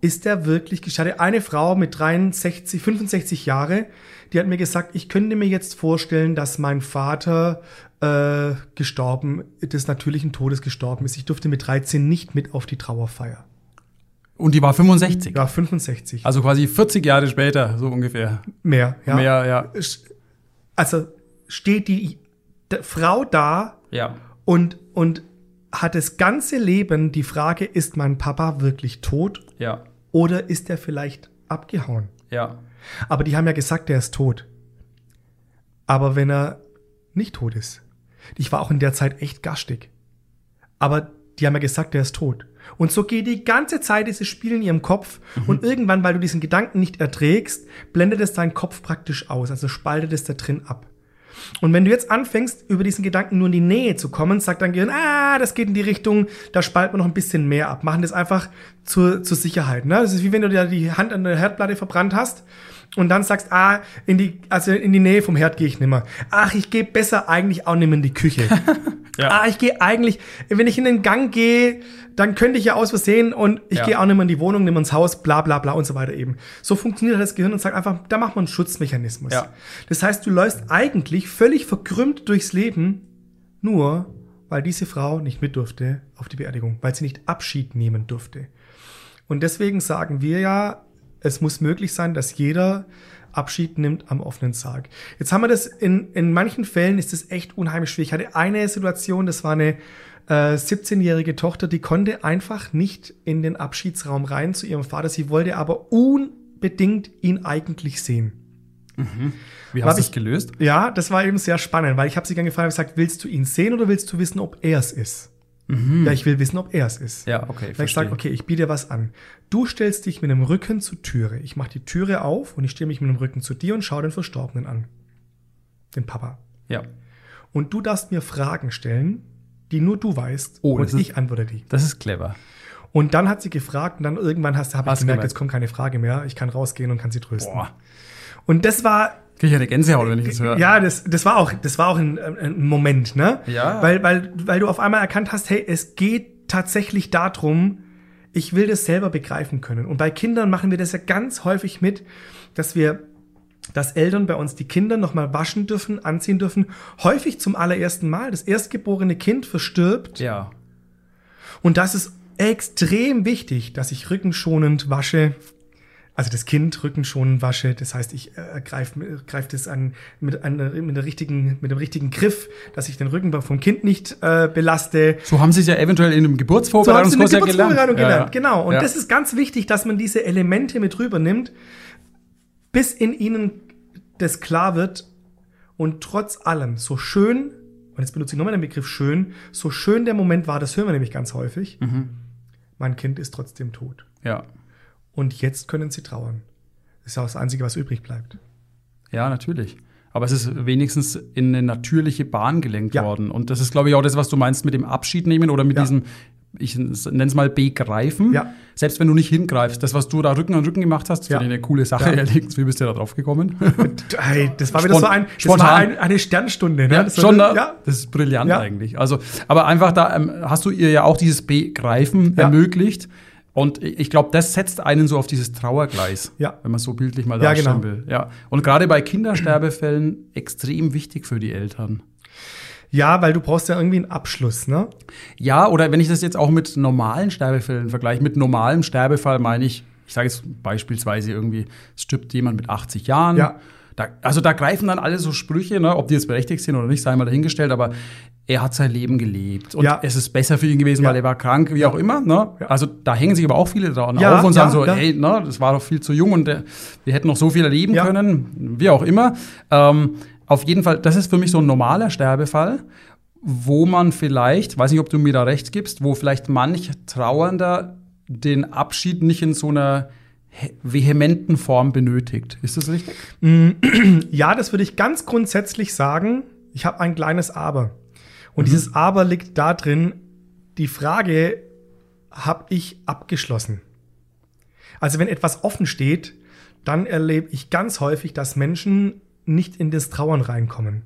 ist der wirklich geschadet? Eine Frau mit 63, 65 Jahre, die hat mir gesagt, ich könnte mir jetzt vorstellen, dass mein Vater äh, gestorben, des natürlichen Todes gestorben ist. Ich durfte mit 13 nicht mit auf die Trauerfeier. Und die war 65? Ja, 65. Also quasi 40 Jahre später, so ungefähr. Mehr, ja. Mehr, ja. Also steht die Frau da ja. und, und hat das ganze Leben die Frage, ist mein Papa wirklich tot? Ja. Oder ist er vielleicht abgehauen? Ja. Aber die haben ja gesagt, er ist tot. Aber wenn er nicht tot ist. Ich war auch in der Zeit echt gastig. Aber die haben ja gesagt, er ist tot. Und so geht die ganze Zeit dieses Spiel in ihrem Kopf. Mhm. Und irgendwann, weil du diesen Gedanken nicht erträgst, blendet es deinen Kopf praktisch aus. Also spaltet es da drin ab. Und wenn du jetzt anfängst, über diesen Gedanken nur in die Nähe zu kommen, sagt dein Gehirn, ah, das geht in die Richtung, da spalten wir noch ein bisschen mehr ab. Machen das einfach zur, zur Sicherheit. Ne? Das ist wie wenn du dir die Hand an der Herdplatte verbrannt hast und dann sagst, ah, in die, also in die Nähe vom Herd gehe ich nimmer. Ach, ich gehe besser eigentlich auch nimmer in die Küche. ja. Ah, ich gehe eigentlich, wenn ich in den Gang gehe, dann könnte ich ja aus Versehen und ich ja. gehe auch nimmer in die Wohnung, nimmer ins Haus, bla bla bla und so weiter eben. So funktioniert das Gehirn und sagt einfach, da macht man einen Schutzmechanismus. Ja. Das heißt, du läufst eigentlich völlig verkrümmt durchs Leben, nur weil diese Frau nicht mit durfte auf die Beerdigung, weil sie nicht Abschied nehmen durfte. Und deswegen sagen wir ja, es muss möglich sein, dass jeder Abschied nimmt am offenen Sarg. Jetzt haben wir das in, in manchen Fällen ist das echt unheimlich schwierig. Ich hatte eine Situation, das war eine äh, 17-jährige Tochter, die konnte einfach nicht in den Abschiedsraum rein zu ihrem Vater. Sie wollte aber unbedingt ihn eigentlich sehen. Mhm. Wie hast du das gelöst? Ja, das war eben sehr spannend, weil ich habe sie dann gefragt, gesagt, willst du ihn sehen oder willst du wissen, ob er es ist? Mhm. Ja, ich will wissen, ob er es ist. Ja, okay. Weil ich sage, okay, ich biete dir was an. Du stellst dich mit dem Rücken zur Türe. Ich mache die Türe auf und ich stehe mich mit dem Rücken zu dir und schaue den Verstorbenen an. Den Papa. Ja. Und du darfst mir Fragen stellen, die nur du weißt. Oh, und ich antworte die. Das ist clever. Und dann hat sie gefragt und dann irgendwann hast, habe ich gemerkt, gemerkt, jetzt kommt keine Frage mehr. Ich kann rausgehen und kann sie trösten. Boah. Und das war Krieg ich eine Gänsehaut, wenn ich das höre. Ja, das, das war auch, das war auch ein, ein Moment, ne? Ja. Weil, weil, weil du auf einmal erkannt hast, hey, es geht tatsächlich darum, ich will das selber begreifen können. Und bei Kindern machen wir das ja ganz häufig mit, dass wir, dass Eltern bei uns die Kinder nochmal waschen dürfen, anziehen dürfen. Häufig zum allerersten Mal. Das erstgeborene Kind verstirbt. Ja. Und das ist extrem wichtig, dass ich rückenschonend wasche, also das Kind Rücken schon wasche. Das heißt, ich äh, greife greif das an mit, an mit, der richtigen, mit dem richtigen Griff, dass ich den Rücken vom Kind nicht äh, belaste. So haben Sie es ja eventuell in einem Geburtsvorbereitungskurs so ja gelernt. gelernt. Ja. Genau. Und ja. das ist ganz wichtig, dass man diese Elemente mit rübernimmt, bis in ihnen das klar wird. Und trotz allem, so schön, und jetzt benutze ich nochmal den Begriff schön, so schön der Moment war, das hören wir nämlich ganz häufig, mhm. mein Kind ist trotzdem tot. Ja und jetzt können sie trauern. Das ist auch das Einzige, was übrig bleibt. Ja, natürlich. Aber es ist wenigstens in eine natürliche Bahn gelenkt ja. worden. Und das ist, glaube ich, auch das, was du meinst mit dem Abschied nehmen oder mit ja. diesem, ich nenne es mal begreifen. Ja. Selbst wenn du nicht hingreifst. Das, was du da Rücken an Rücken gemacht hast, ja. finde ich eine coole Sache. Ja. Ehrlich, wie bist du da drauf gekommen? hey, das war wieder Spont so ein, das war ein, eine Sternstunde. Ne? Ja, das schon, war, ja. das ist brillant eigentlich. Also, aber einfach da ähm, hast du ihr ja auch dieses Begreifen ermöglicht. Und ich glaube, das setzt einen so auf dieses Trauergleis, ja. wenn man so bildlich mal darstellen ja, genau. will. Ja. Und gerade bei Kindersterbefällen extrem wichtig für die Eltern. Ja, weil du brauchst ja irgendwie einen Abschluss, ne? Ja, oder wenn ich das jetzt auch mit normalen Sterbefällen vergleiche, mit normalem Sterbefall meine ich, ich sage jetzt beispielsweise irgendwie, es stirbt jemand mit 80 Jahren. Ja. Da, also da greifen dann alle so Sprüche, ne, ob die jetzt berechtigt sind oder nicht, sei mal dahingestellt, aber er hat sein Leben gelebt und ja. es ist besser für ihn gewesen, ja. weil er war krank, wie ja. auch immer. Ne? Also da hängen sich aber auch viele dran auf und sagen so, hey, ne, das war doch viel zu jung und der, wir hätten noch so viel erleben können, wie auch immer. Ähm, auf jeden Fall, das ist für mich so ein normaler Sterbefall, wo man vielleicht, weiß nicht, ob du mir da recht gibst, wo vielleicht manch Trauernder den Abschied nicht in so einer vehementen Form benötigt. Ist das richtig? Mm, ja, das würde ich ganz grundsätzlich sagen. Ich habe ein kleines Aber. Und mhm. dieses Aber liegt da drin, die Frage habe ich abgeschlossen. Also wenn etwas offen steht, dann erlebe ich ganz häufig, dass Menschen nicht in das Trauern reinkommen.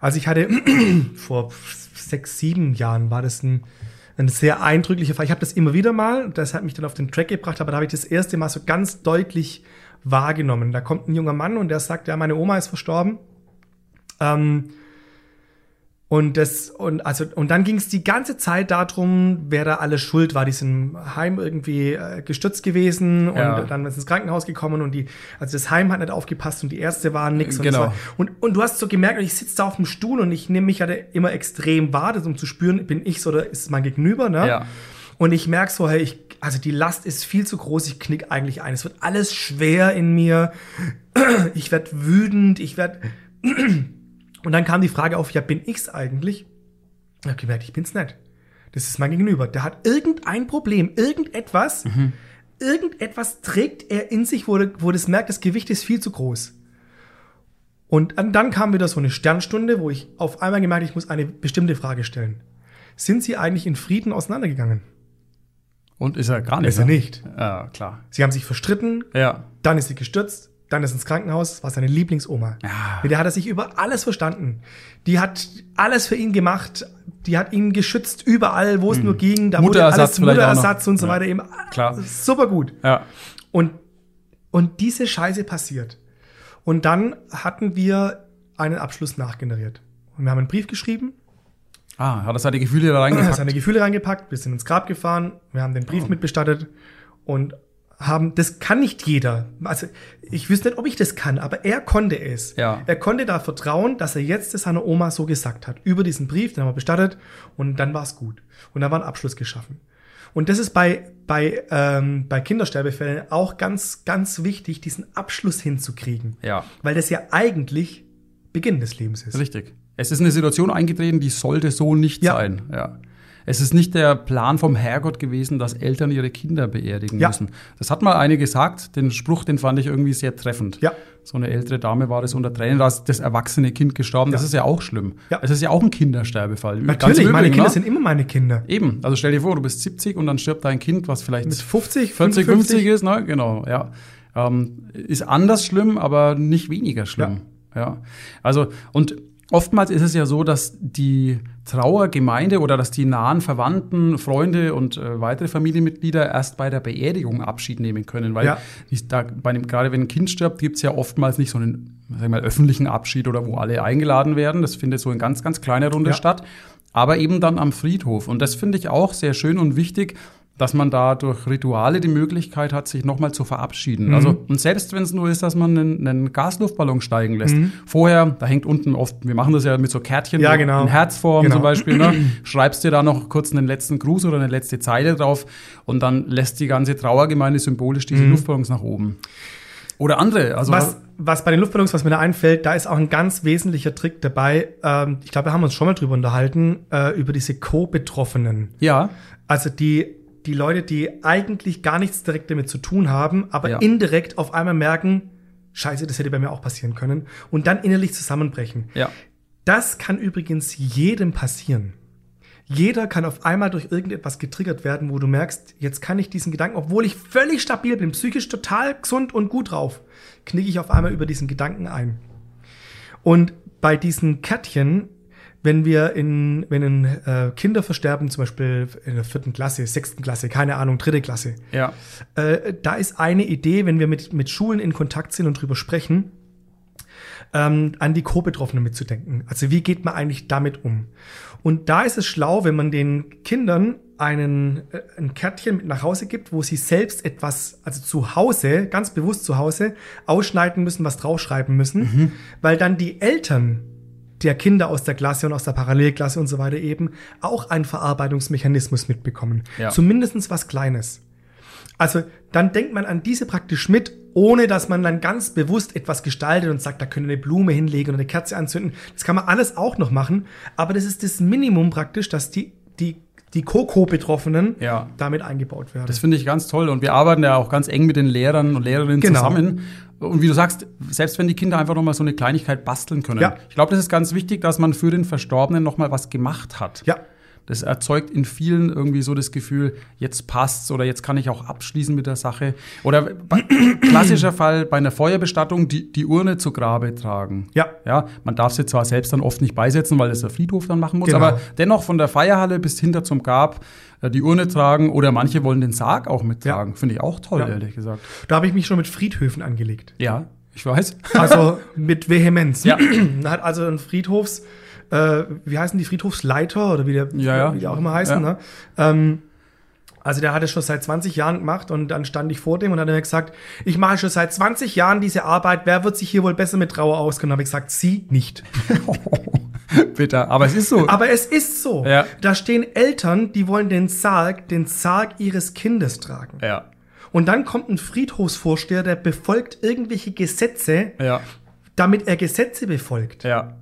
Also ich hatte vor sechs, sieben Jahren war das ein, ein sehr eindrücklicher Fall. Ich habe das immer wieder mal, das hat mich dann auf den Track gebracht, aber da habe ich das erste Mal so ganz deutlich wahrgenommen. Da kommt ein junger Mann und der sagt, ja, meine Oma ist verstorben. Ähm, und das, und also, und dann ging es die ganze Zeit darum, wer da alles schuld war. Die sind Heim irgendwie äh, gestürzt gewesen und Ja. dann ist ins Krankenhaus gekommen und die, also das Heim hat nicht aufgepasst und die Ärzte waren nix. Und, Genau. das war, und, und du hast so gemerkt, und ich sitze da auf dem Stuhl und ich nehme mich ja immer extrem wahr, das, um zu spüren, bin ich's oder ist es mein Gegenüber, ne? Ja. Und ich merke so, hey, ich, also die Last ist viel zu groß, ich knick eigentlich ein. Es wird alles schwer in mir. Ich werde wütend, ich werde. Und dann kam die Frage auf, ja, bin ich's eigentlich? Ich habe gemerkt, ich bin's nicht. Das ist mein Gegenüber. Der hat irgendein Problem, irgendetwas, irgendetwas trägt er in sich, wo, wo das merkt, das Gewicht ist viel zu groß. Und dann- kam wieder so eine Sternstunde, wo ich auf einmal gemerkt, habe, ich muss eine bestimmte Frage stellen. Sind Sie eigentlich in Frieden auseinandergegangen? Und ist er gar nicht. Ist er ne? nicht. Ja, klar. Sie haben sich verstritten, Ja. dann ist sie gestürzt, dann ist ins Krankenhaus, war seine Lieblingsoma. Ja. Mit der hat er sich über alles verstanden. Die hat alles für ihn gemacht, die hat ihn geschützt überall, wo es nur ging. Da wurde. Mutterersatz alles auch noch. Mutterersatz und so Ja. weiter eben. Klar. Super gut. Ja. Und, und diese Scheiße passiert. Und dann hatten wir einen Abschluss nachgeneriert. Und wir haben einen Brief geschrieben, Ah, hat er seine Gefühle da seine reingepackt? Gefühle reingepackt, wir sind ins Grab gefahren, wir haben den Brief Oh. mitbestattet und haben, das kann nicht jeder. Also ich wüsste nicht, ob ich das kann, aber er konnte es. Ja. Er konnte da vertrauen, dass er jetzt das seiner Oma so gesagt hat. Über diesen Brief, den haben wir bestattet und dann war es gut. Und da war ein Abschluss geschaffen. Und das ist bei, bei, ähm, bei Kindersterbefällen auch ganz, ganz wichtig, diesen Abschluss hinzukriegen. Ja. Weil das ja eigentlich Beginn des Lebens ist. Richtig. Es ist eine Situation eingetreten, die sollte so nicht Ja. sein. Ja. Es ist nicht der Plan vom Herrgott gewesen, dass Eltern ihre Kinder beerdigen Ja. müssen. Das hat mal eine gesagt, den Spruch, den fand ich irgendwie sehr treffend. Ja. So eine ältere Dame war das unter Tränen, da ist das erwachsene Kind gestorben. Das Ja. ist ja auch schlimm. Ja. Es ist ja auch ein Kindersterbefall. Natürlich, im meine Übrigen, Kinder ne? sind immer meine Kinder. Eben, also stell dir vor, du bist 70 und dann stirbt dein Kind, was vielleicht Mit 50, 40, 55 50 ist, ne? Genau, ja. Ähm, ist anders schlimm, aber nicht weniger schlimm. Ja. Also, und oftmals ist es ja so, dass die Trauergemeinde oder dass die nahen Verwandten, Freunde und äh, weitere Familienmitglieder erst bei der Beerdigung Abschied nehmen können. Weil Ja. da, bei dem, gerade wenn ein Kind stirbt, gibt es ja oftmals nicht so einen sagen wir mal, öffentlichen Abschied oder wo alle eingeladen werden. Das findet so in ganz, ganz kleiner Runde Ja. statt. Aber eben dann am Friedhof. Und das finde ich auch sehr schön und wichtig, dass man da durch Rituale die Möglichkeit hat, sich nochmal zu verabschieden. Mhm. Also, und selbst wenn es nur ist, dass man einen, einen Gasluftballon steigen lässt. Mhm. Vorher, da hängt unten oft, wir machen das ja mit so Kärtchen, Ja, genau. in Herzform Genau. zum Beispiel, ne? schreibst dir da noch kurz einen letzten Gruß oder eine letzte Zeile drauf und dann lässt die ganze Trauergemeinde symbolisch diese Luftballons nach oben. Oder andere, also Mhm. was, was bei den Luftballons, was mir da einfällt, da ist auch ein ganz wesentlicher Trick dabei. Ähm, ich glaube, wir haben uns schon mal drüber unterhalten, äh, über diese Co-Betroffenen. ja, Also die, die Leute, die eigentlich gar nichts direkt damit zu tun haben, aber Ja. indirekt auf einmal merken, scheiße, das hätte bei mir auch passieren können. Und dann innerlich zusammenbrechen. ja. Das kann übrigens jedem passieren. Jeder kann auf einmal durch irgendetwas getriggert werden, wo du merkst, jetzt kann ich diesen Gedanken, obwohl ich völlig stabil bin, psychisch total gesund und gut drauf, knicke ich auf einmal über diesen Gedanken ein. Und bei diesen Kärtchen, wenn wir in, wenn in, äh, Kinder versterben, zum Beispiel in der vierten Klasse, sechsten Klasse, keine Ahnung, dritte Klasse, Ja, äh, da ist eine Idee, wenn wir mit, mit Schulen in Kontakt sind und drüber sprechen, ähm, an die Co-Betroffenen mitzudenken. Also wie geht man eigentlich damit um? Und da ist es schlau, wenn man den Kindern einen, äh, ein Kärtchen mit nach Hause gibt, wo sie selbst etwas, also zu Hause, ganz bewusst zu Hause, ausschneiden müssen, was draufschreiben müssen, weil dann die Eltern der Kinder aus der Klasse und aus der Parallelklasse und so weiter eben auch einen Verarbeitungsmechanismus mitbekommen. Ja. Zumindestens was Kleines. Also dann denkt man an diese praktisch mit, ohne dass man dann ganz bewusst etwas gestaltet und sagt, da können eine Blume hinlegen oder eine Kerze anzünden. Das kann man alles auch noch machen, aber das ist das Minimum praktisch, dass die, die, die Koko-Betroffenen Ja. damit eingebaut werden. Das finde ich ganz toll. Und wir arbeiten ja auch ganz eng mit den Lehrern und Lehrerinnen Genau. zusammen. Und wie du sagst, selbst wenn die Kinder einfach noch mal so eine Kleinigkeit basteln können. Ja. Ich glaube, das ist ganz wichtig, dass man für den Verstorbenen noch mal was gemacht hat. ja, Das erzeugt in vielen irgendwie so das Gefühl, jetzt passt's oder jetzt kann ich auch abschließen mit der Sache. Oder klassischer Fall bei einer Feuerbestattung die, die Urne zu Grabe tragen. Ja. Ja, man darf sie zwar selbst dann oft nicht beisetzen, weil das der Friedhof dann machen muss, Genau. aber dennoch von der Feierhalle bis hinter zum Grab äh, die Urne tragen oder manche wollen den Sarg auch mittragen. Finde ich auch toll, Ja. ehrlich gesagt. Da habe ich mich schon mit Friedhöfen angelegt. Ja, ich weiß. Also mit Vehemenz. Ja. Da hat also ein Friedhofs, äh, wie heißen die Friedhofsleiter oder wie, der, Ja, ja. wie die auch immer heißen, Ja. ne? Ähm, also der hat es schon seit 20 Jahren gemacht und dann stand ich vor dem und hat er mir gesagt, ich mache schon seit 20 Jahren diese Arbeit, wer wird sich hier wohl besser mit Trauer auskennen? Habe ich gesagt, Sie nicht. Bitter. Aber es ist so. Aber es ist so. Ja. Da stehen Eltern, die wollen den Sarg, den Sarg ihres Kindes tragen. ja. Und dann kommt ein Friedhofsvorsteher, der befolgt irgendwelche Gesetze, Ja. damit er Gesetze befolgt. Ja.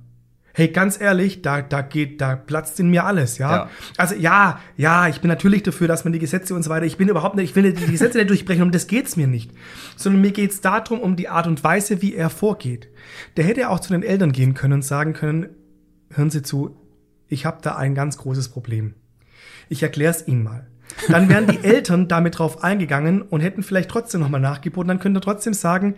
Hey, ganz ehrlich, da, da geht, da platzt in mir alles, ja? Ja. Also ja, ja, ich bin natürlich dafür, dass man die Gesetze und so weiter, ich bin überhaupt nicht, ich will die Gesetze nicht durchbrechen, um das geht's mir nicht. Sondern mir geht's darum, um die Art und Weise, wie er vorgeht. Der hätte auch zu den Eltern gehen können und sagen können, hören Sie zu, ich habe da ein ganz großes Problem. Ich erkläre es Ihnen mal. Dann wären die Eltern damit drauf eingegangen und hätten vielleicht trotzdem nochmal nachgeboten. Dann könnte er trotzdem sagen,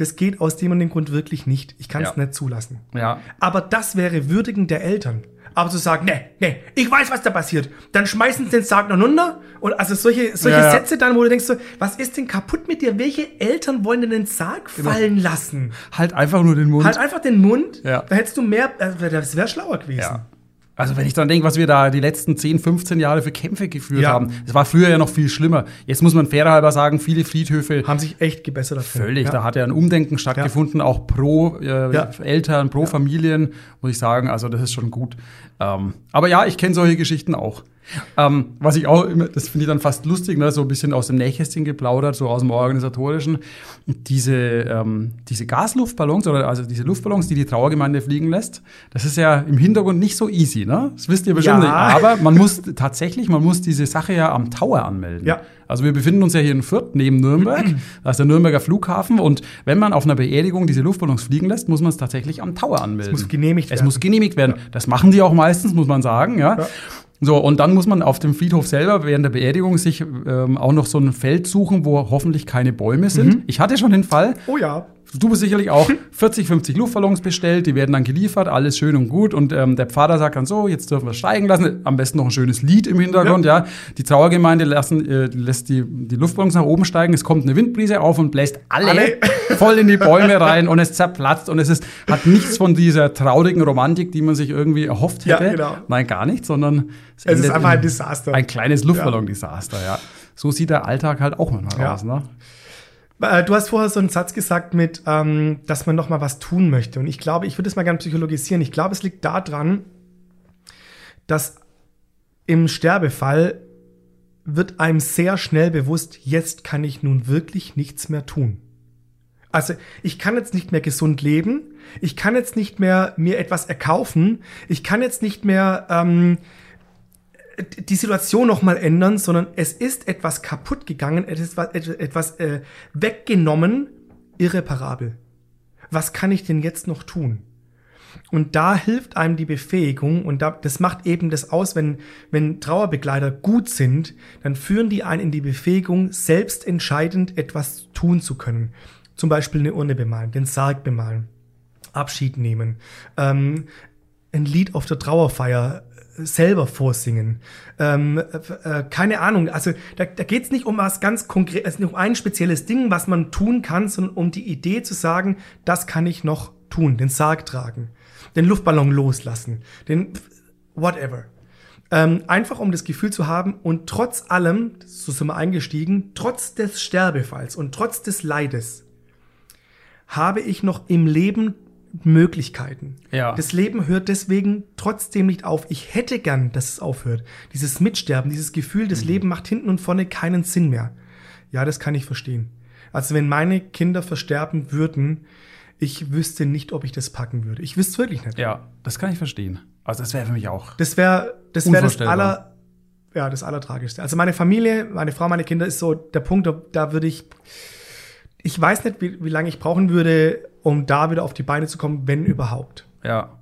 das geht aus dem und dem Grund wirklich nicht. Ich kann es Ja. nicht zulassen. Ja. Aber das wäre würdigend der Eltern. Aber zu sagen, nee, nee, ich weiß, was da passiert. Dann schmeißen sie den Sarg noch runter. Und also solche, solche Ja, ja. Sätze dann, wo du denkst so, was ist denn kaputt mit dir? Welche Eltern wollen denn den Sarg fallen lassen? Halt einfach nur den Mund. Halt einfach den Mund. Ja. Da hättest du mehr, äh, das wäre schlauer gewesen. Ja. Also wenn ich dann denke, was wir da die letzten 10, 15 Jahre für Kämpfe geführt Ja. haben, es war früher ja noch viel schlimmer. Jetzt muss man fairer halber sagen, viele Friedhöfe Haben sich echt gebessert dafür. Völlig, Ja. da hat ja ein Umdenken stattgefunden, auch pro äh, Ja. Eltern, pro Familien, muss ich sagen. Also das ist schon gut. Ähm, aber ja, ich kenne solche Geschichten auch. Ähm, was ich auch immer, das finde ich dann fast lustig, ne, so ein bisschen aus dem Nähkästchen geplaudert, so aus dem Organisatorischen. Diese, ähm, diese Gasluftballons oder also diese Luftballons, die die Trauergemeinde fliegen lässt, das ist ja im Hintergrund nicht so easy, ne? Das wisst ihr bestimmt Ja. nicht. Aber man muss tatsächlich, man muss diese Sache ja am Tower anmelden. Ja. Also wir befinden uns ja hier in Fürth neben Nürnberg. Da ist der Nürnberger Flughafen und wenn man auf einer Beerdigung diese Luftballons fliegen lässt, muss man es tatsächlich am Tower anmelden. muss genehmigt Es werden. muss genehmigt werden. Das machen die auch meistens, muss man sagen, ja. Ja. So, und dann muss man auf dem Friedhof selber während der Beerdigung sich ähm, auch noch so ein Feld suchen, wo hoffentlich keine Bäume sind. Mhm. Ich hatte schon den Fall, Oh ja. Du bist sicherlich auch 40, 50 Luftballons bestellt, die werden dann geliefert, alles schön und gut. Und ähm, der Pfarrer sagt dann so, jetzt dürfen wir steigen lassen. Am besten noch ein schönes Lied im Hintergrund, ja. Die Trauergemeinde lassen, äh, lässt die, die Luftballons nach oben steigen, es kommt eine Windbrise auf und bläst alle, Alle. voll in die Bäume rein und es zerplatzt und es ist, hat nichts von dieser traurigen Romantik, die man sich irgendwie erhofft Ja, hätte. genau. Nein, gar nicht, sondern Es ist endet einfach in ein Desaster. Ein kleines Luftballon-Desaster, ja. So sieht der Alltag halt auch manchmal Ja. aus, ne? Äh, Du hast vorher so einen Satz gesagt mit, ähm, dass man noch mal was tun möchte. Und ich glaube, ich würde es mal gerne psychologisieren. Ich glaube, es liegt daran, dass im Sterbefall wird einem sehr schnell bewusst, jetzt kann ich nun wirklich nichts mehr tun. Also ich kann jetzt nicht mehr gesund leben, ich kann jetzt nicht mehr mir etwas erkaufen, ich kann jetzt nicht mehr ähm, die Situation noch mal ändern, sondern es ist etwas kaputt gegangen, es ist was- etwas äh, weggenommen, irreparabel. Was kann ich denn jetzt noch tun? Und da hilft einem die Befähigung und da, das macht eben das aus, wenn, wenn Trauerbegleiter gut sind, dann führen die einen in die Befähigung, selbst entscheidend etwas tun zu können. Zum Beispiel eine Urne bemalen, den Sarg bemalen, Abschied nehmen, ähm, ein Lied auf der Trauerfeier selber vorsingen. Ähm, äh, äh, keine Ahnung, also da, da geht es nicht um was ganz konkret, also nicht um ein spezielles Ding, was man tun kann, sondern um die Idee zu sagen, das kann ich noch tun, den Sarg tragen, den Luftballon loslassen, den whatever. Ähm, einfach um das Gefühl zu haben und trotz allem, so sind wir eingestiegen, trotz des Sterbefalls und trotz des Leides, habe ich noch im Leben Möglichkeiten. Ja. Das Leben hört deswegen trotzdem nicht auf. Ich hätte gern, dass es aufhört. Dieses Mitsterben, dieses Gefühl, das Leben macht hinten und vorne keinen Sinn mehr. Ja, das kann ich verstehen. Also wenn meine Kinder versterben würden, ich wüsste nicht, ob ich das packen würde. Ich wüsste wirklich nicht. Ja, das kann ich verstehen. Also das wäre für mich auch. Das wäre das, wär das aller, ja, das Allertragischste. Also meine Familie, meine Frau, meine Kinder ist so der Punkt, da würde ich, ich weiß nicht, wie, wie lange ich brauchen würde, um da wieder auf die Beine zu kommen, wenn überhaupt. Ja.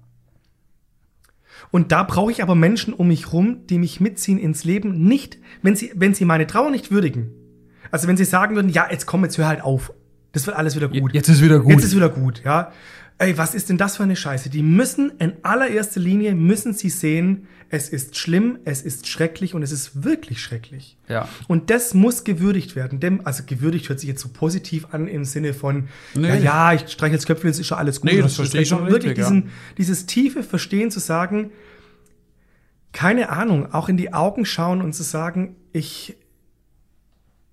Und da brauche ich aber Menschen um mich rum, die mich mitziehen ins Leben. Nicht, wenn sie, wenn sie meine Trauer nicht würdigen. Also wenn sie sagen würden, ja, jetzt komm, jetzt hör halt auf. Das wird alles wieder gut. Jetzt ist wieder gut. Jetzt ist wieder gut, ja. Ey, was ist denn das für eine Scheiße? Die müssen in allererster Linie müssen sie sehen, es ist schlimm, es ist schrecklich und es ist wirklich schrecklich. Ja. Und das muss gewürdigt werden. Dem, also gewürdigt hört sich jetzt so positiv an im Sinne von, Nee. ja, ja, ich streiche jetzt Köpfchen, es ist schon alles gut. Nee, das verstehe ich schon Wirklich richtig, ja. diesen, dieses tiefe Verstehen zu sagen, keine Ahnung, auch in die Augen schauen und zu sagen, ich,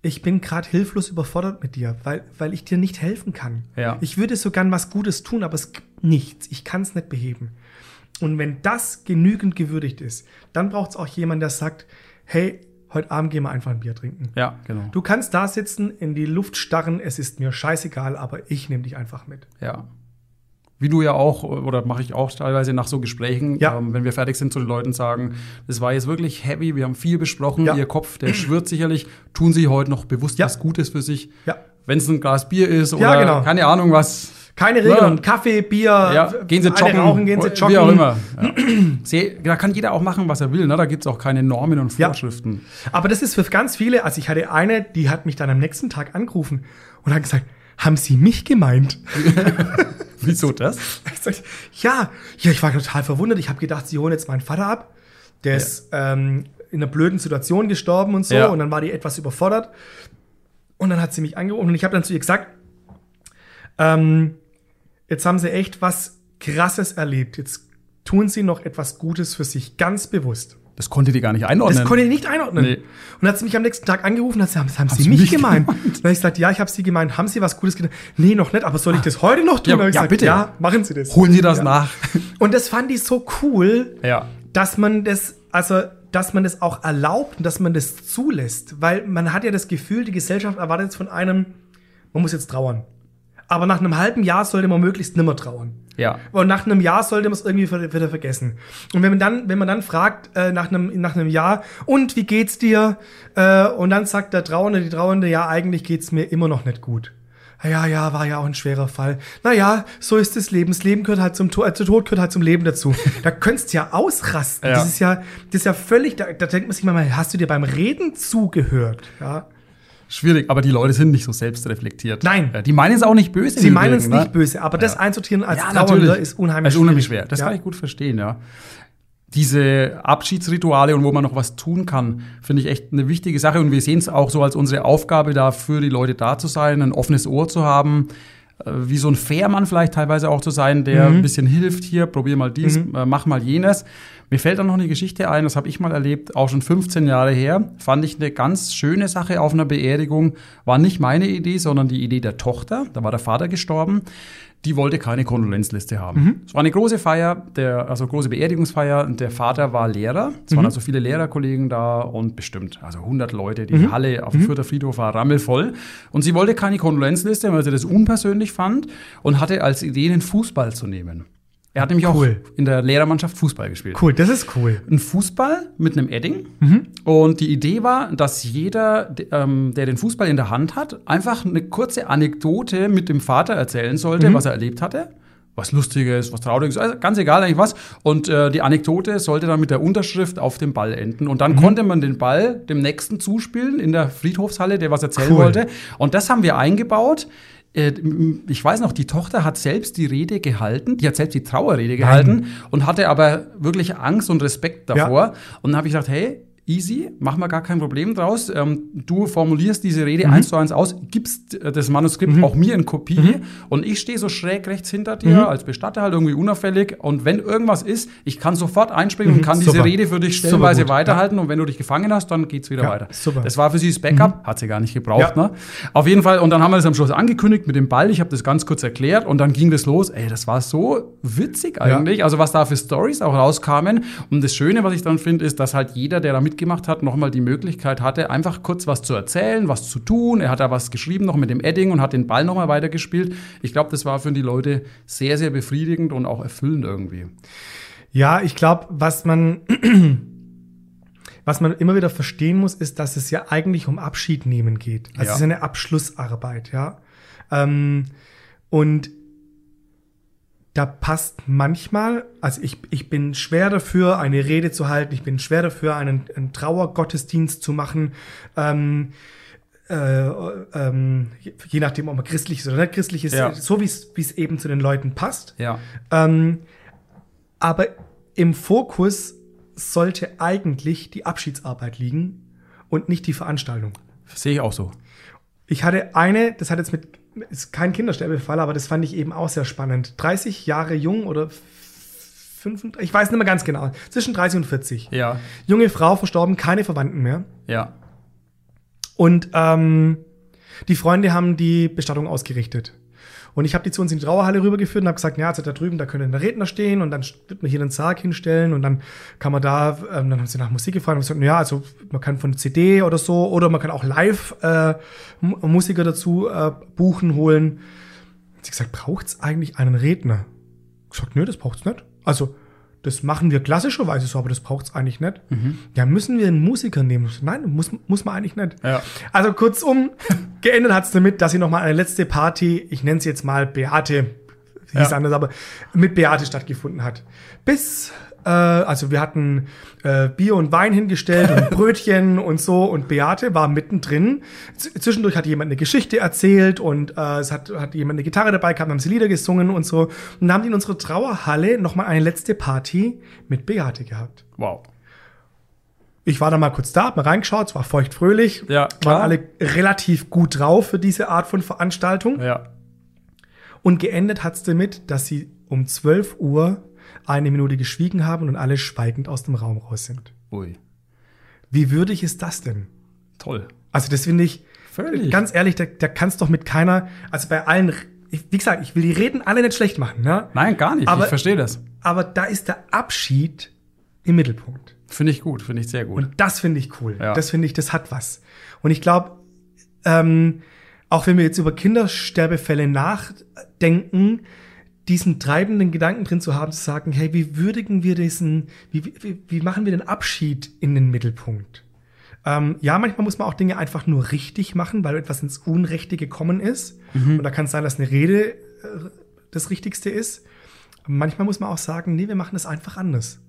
ich bin gerade hilflos überfordert mit dir, weil, weil ich dir nicht helfen kann. Ja. Ich würde so gern was Gutes tun, aber es gibt nichts. Ich kann es nicht beheben. Und wenn das genügend gewürdigt ist, dann braucht es auch jemanden, der sagt, hey, heute Abend gehen wir einfach ein Bier trinken. Ja, genau. Du kannst da sitzen, in die Luft starren, es ist mir scheißegal, aber ich nehme dich einfach mit. Ja. Wie du ja auch, oder mache ich auch teilweise nach so Gesprächen, Ja. ähm, wenn wir fertig sind, zu den Leuten sagen, das war jetzt wirklich heavy, wir haben viel besprochen, Ja. ihr Kopf, der schwirrt sicherlich, tun sie heute noch bewusst Ja. was Gutes für sich. Ja. Wenn es ein Glas Bier ist oder Ja, genau. keine Ahnung was. Keine Regeln. Kaffee, Bier, Ja, gehen sie joggen, rauchen, gehen sie joggen. wie auch immer. Da kann jeder auch machen, was er will. Ne? Da gibt's auch keine Normen und. Vorschriften. Aber das ist für ganz viele, also ich hatte eine, die hat mich dann am nächsten Tag angerufen und hat gesagt, haben Sie mich gemeint? Wieso das? Ja, ja, ich war total verwundert. Ich habe gedacht, sie holen jetzt meinen Vater ab. Der ist ähm, in einer blöden Situation gestorben und so. Ja. Und dann war die etwas überfordert. Und dann hat sie mich angerufen und ich habe dann zu ihr gesagt, ähm, jetzt haben sie echt was Krasses erlebt. Jetzt tun sie noch etwas Gutes für sich, ganz bewusst. Das konnte die gar nicht einordnen. Das konnte ich nicht einordnen. Nee. Und dann hat sie mich am nächsten Tag angerufen und hat gesagt, haben, haben Sie mich mich gemeint? Dann habe ich gesagt, ja, ich habe Sie gemeint. Haben Sie was Gutes getan? Nee, noch nicht, aber soll ich das heute noch tun? Ja, Dann hab ich ja, gesagt, bitte. Ja, machen Sie das. Holen Sie das Ja. nach. Und das fand ich so cool, ja. dass man das, also, dass man das auch erlaubt und dass man das zulässt. Weil man hat ja das Gefühl, die Gesellschaft erwartet jetzt von einem, man muss jetzt trauern. Aber nach einem halben Jahr sollte man möglichst nimmer trauern. Ja. Und nach einem Jahr sollte man es irgendwie wieder vergessen. Und wenn man dann, wenn man dann fragt, äh, nach einem, nach einem Jahr, und wie geht's dir? Äh, und dann sagt der Trauernde, die Trauernde, ja, eigentlich geht's mir immer noch nicht gut. Ja, ja, war ja auch ein schwerer Fall. Naja, so ist das Leben. Das Leben gehört halt zum Tod, äh, der Tod gehört halt zum Leben dazu. Da könntest du ja ausrasten. Ja. Das ist ja, das ist ja völlig, da, da denkt man sich mal, hast du dir beim Reden zugehört? Ja. Schwierig, aber die Leute sind nicht so selbstreflektiert. Nein. Ja, die meinen es auch nicht böse. Sie meinen es Übrigen, nicht ne? böse, aber das einsortieren als Ja, Trauernder ist unheimlich Das ist unheimlich schwer. Das ja. kann ich gut verstehen, ja. Diese Abschiedsrituale und wo man noch was tun kann, finde ich echt eine wichtige Sache. Und wir sehen es auch so als unsere Aufgabe, da für die Leute da zu sein, ein offenes Ohr zu haben, wie so ein Fährmann vielleicht teilweise auch zu sein, der Mhm. ein bisschen hilft hier, probier mal dies, äh, mach mal jenes. Mir fällt dann noch eine Geschichte ein, das habe ich mal erlebt, auch schon 15 Jahre her. Fand ich eine ganz schöne Sache auf einer Beerdigung. War nicht meine Idee, sondern die Idee der Tochter. Da war der Vater gestorben. Die wollte keine Kondolenzliste haben. Es war eine große Feier, der, also große Beerdigungsfeier. Und der Vater war Lehrer. Es waren also viele Lehrerkollegen da und bestimmt, also 100 Leute. Die Halle auf dem Fürther Friedhof war rammelvoll. Und sie wollte keine Kondolenzliste, weil sie das unpersönlich fand und hatte als Idee, den Fußball zu nehmen. Er hat nämlich Cool. auch in der Lehrermannschaft Fußball gespielt. Cool, das ist cool. Ein Fußball mit einem Edding. Und die Idee war, dass jeder, ähm, der den Fußball in der Hand hat, einfach eine kurze Anekdote mit dem Vater erzählen sollte, was er erlebt hatte. Was Lustiges, was Trauriges, also ganz egal eigentlich was. Und äh, die Anekdote sollte dann mit der Unterschrift auf dem Ball enden. Und dann konnte man den Ball dem Nächsten zuspielen in der Friedhofshalle, der was erzählen Cool. wollte. Und das haben wir eingebaut. Äh, Ich weiß noch, die Tochter hat selbst die Rede gehalten, die hat selbst die Trauerrede gehalten und hatte aber wirklich Angst und Respekt davor. Und dann habe ich gesagt, hey, easy, mach mal gar kein Problem draus. Ähm, du formulierst diese Rede eins zu eins aus, gibst äh, das Manuskript auch mir in Kopie und ich stehe so schräg rechts hinter dir als Bestatter halt irgendwie unauffällig und wenn irgendwas ist, ich kann sofort einspringen und kann diese Super. Rede für dich stellenweise weiterhalten und wenn du dich gefangen hast, dann geht's wieder Ja, weiter. super. Das war für sie das Backup, hat sie gar nicht gebraucht. Ja. Ne? Auf jeden Fall, und dann haben wir das am Schluss angekündigt mit dem Ball. Ich habe das ganz kurz erklärt und dann ging das los. Ey, das war so witzig eigentlich. Also, was da für Stories auch rauskamen. Und das Schöne, was ich dann finde, ist, dass halt jeder, der da mitgemacht hat, nochmal die Möglichkeit hatte, einfach kurz was zu erzählen, was zu tun. Er hat da was geschrieben, noch mit dem Edding und hat den Ball nochmal weitergespielt. Ich glaube, das war für die Leute sehr, sehr befriedigend und auch erfüllend irgendwie. Ja, ich glaube, was man, was man immer wieder verstehen muss, ist, dass es ja eigentlich um Abschied nehmen geht. Also Ja. es ist eine Abschlussarbeit, ja. Ähm, und da passt manchmal, also ich, ich bin schwer dafür, eine Rede zu halten, ich bin schwer dafür, einen, einen Trauergottesdienst zu machen. Ähm, äh, ähm, je nachdem, ob man christlich ist oder nicht christlich ist, Ja. so wie es eben zu den Leuten passt. Ja. Ähm, aber im Fokus sollte eigentlich die Abschiedsarbeit liegen und nicht die Veranstaltung. Sehe ich auch so. Ich hatte eine, das hat jetzt mit, ist kein Kindersterbefall, aber das fand ich eben auch sehr spannend. 30 Jahre jung oder 35, ich weiß nicht mehr ganz genau, zwischen 30 und 40. Ja. Junge Frau verstorben, keine Verwandten mehr. Ja. Und ähm, die Freunde haben die Bestattung ausgerichtet. Und ich habe die zu uns in die Trauerhalle rübergeführt und habe gesagt, ja, also da drüben, da können Redner stehen und dann wird man hier einen Sarg hinstellen und dann kann man da, ähm, dann haben sie nach Musik gefragt und gesagt, ja, also man kann von CD oder so oder man kann auch live äh, Musiker dazu äh, buchen, holen. Hat sie gesagt, braucht's eigentlich einen Redner? Ich gesagt, nö, das braucht's nicht. Also das machen wir klassischerweise so, aber das braucht's eigentlich nicht. Ja, müssen wir einen Musiker nehmen? Nein, muss, muss man eigentlich nicht. Ja. Also kurzum, geendet hat's damit, dass sie noch mal eine letzte Party, ich nenne sie jetzt mal Beate, hieß Ja. anders, aber mit Beate stattgefunden hat. Bis, äh, also wir hatten äh, Bier und Wein hingestellt und Brötchen und so und Beate war mittendrin. Z zwischendurch hat jemand eine Geschichte erzählt und äh, es hat, hat jemand eine Gitarre dabei gehabt, haben sie Lieder gesungen und so. Und dann haben die in unserer Trauerhalle noch mal eine letzte Party mit Beate gehabt. Wow. Ich war da mal kurz da, hab mal reingeschaut, es war feuchtfröhlich. Ja, klar. Waren alle relativ gut drauf für diese Art von Veranstaltung. Ja. Und geendet hat's damit, dass sie um 12 Uhr eine Minute geschwiegen haben und alle schweigend aus dem Raum raus sind. Ui. Wie würdig ist das denn? Toll. Also das finde ich, Völlig. ganz ehrlich, da, da kannst doch mit keiner, also bei allen, wie gesagt, ich will die Reden alle nicht schlecht machen, ne? Nein, gar nicht. Aber- ich verstehe das. aber da ist der Abschied im Mittelpunkt. Finde ich gut, finde ich sehr gut. Und das finde ich cool. Ja. Das finde ich, das hat was. Und ich glaube, ähm, auch wenn wir jetzt über Kindersterbefälle nachdenken, diesen treibenden Gedanken drin zu haben, zu sagen, hey, wie würdigen wir diesen, wie, wie, wie machen wir den Abschied in den Mittelpunkt? Ähm, ja, manchmal muss man auch Dinge einfach nur richtig machen, weil etwas ins Unrechte gekommen ist. Und da kann es sein, dass eine Rede äh, das Richtigste ist. Manchmal muss man auch sagen, nee, wir machen das einfach anders.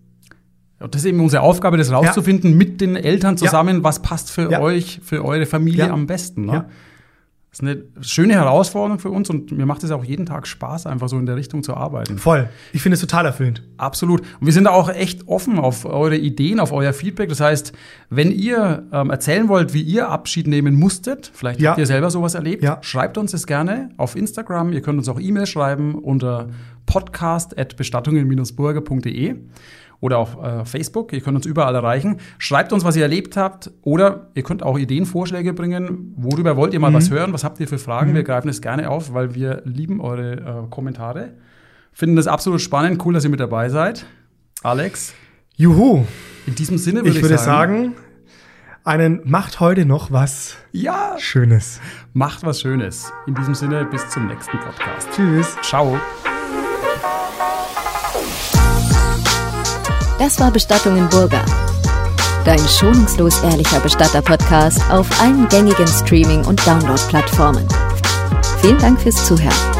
Und das ist eben unsere Aufgabe, das rauszufinden mit den Eltern zusammen, was passt für Ja. euch, für eure Familie Ja. am besten. Ne? Ist eine schöne Herausforderung für uns und mir macht es auch jeden Tag Spaß, einfach so in der Richtung zu arbeiten. Voll. Ich finde es total erfüllend. Absolut. Und wir sind da auch echt offen auf eure Ideen, auf euer Feedback. Das heißt, wenn ihr ähm, erzählen wollt, wie ihr Abschied nehmen musstet, vielleicht Ja. habt ihr selber sowas erlebt, Ja. schreibt uns das gerne auf Instagram. Ihr könnt uns auch E-Mail schreiben unter podcast.bestattungen-burger.de oder auf äh, Facebook. Ihr könnt uns überall erreichen. Schreibt uns, was ihr erlebt habt oder ihr könnt auch Ideen, Vorschläge bringen. Worüber wollt ihr mal was hören? Was habt ihr für Fragen? Wir greifen es gerne auf, weil wir lieben eure äh, Kommentare. Finden das absolut spannend. Cool, dass ihr mit dabei seid. Alex, Juhu. in diesem Sinne würde Ich ich, würde sagen, sagen, einen macht heute noch was ja, Schönes. macht was Schönes. In diesem Sinne, bis zum nächsten Podcast. Tschüss. Ciao. Das war Bestattungen Burger. Dein schonungslos ehrlicher Bestatter-Podcast auf allen gängigen Streaming- und Download-Plattformen. Vielen Dank fürs Zuhören.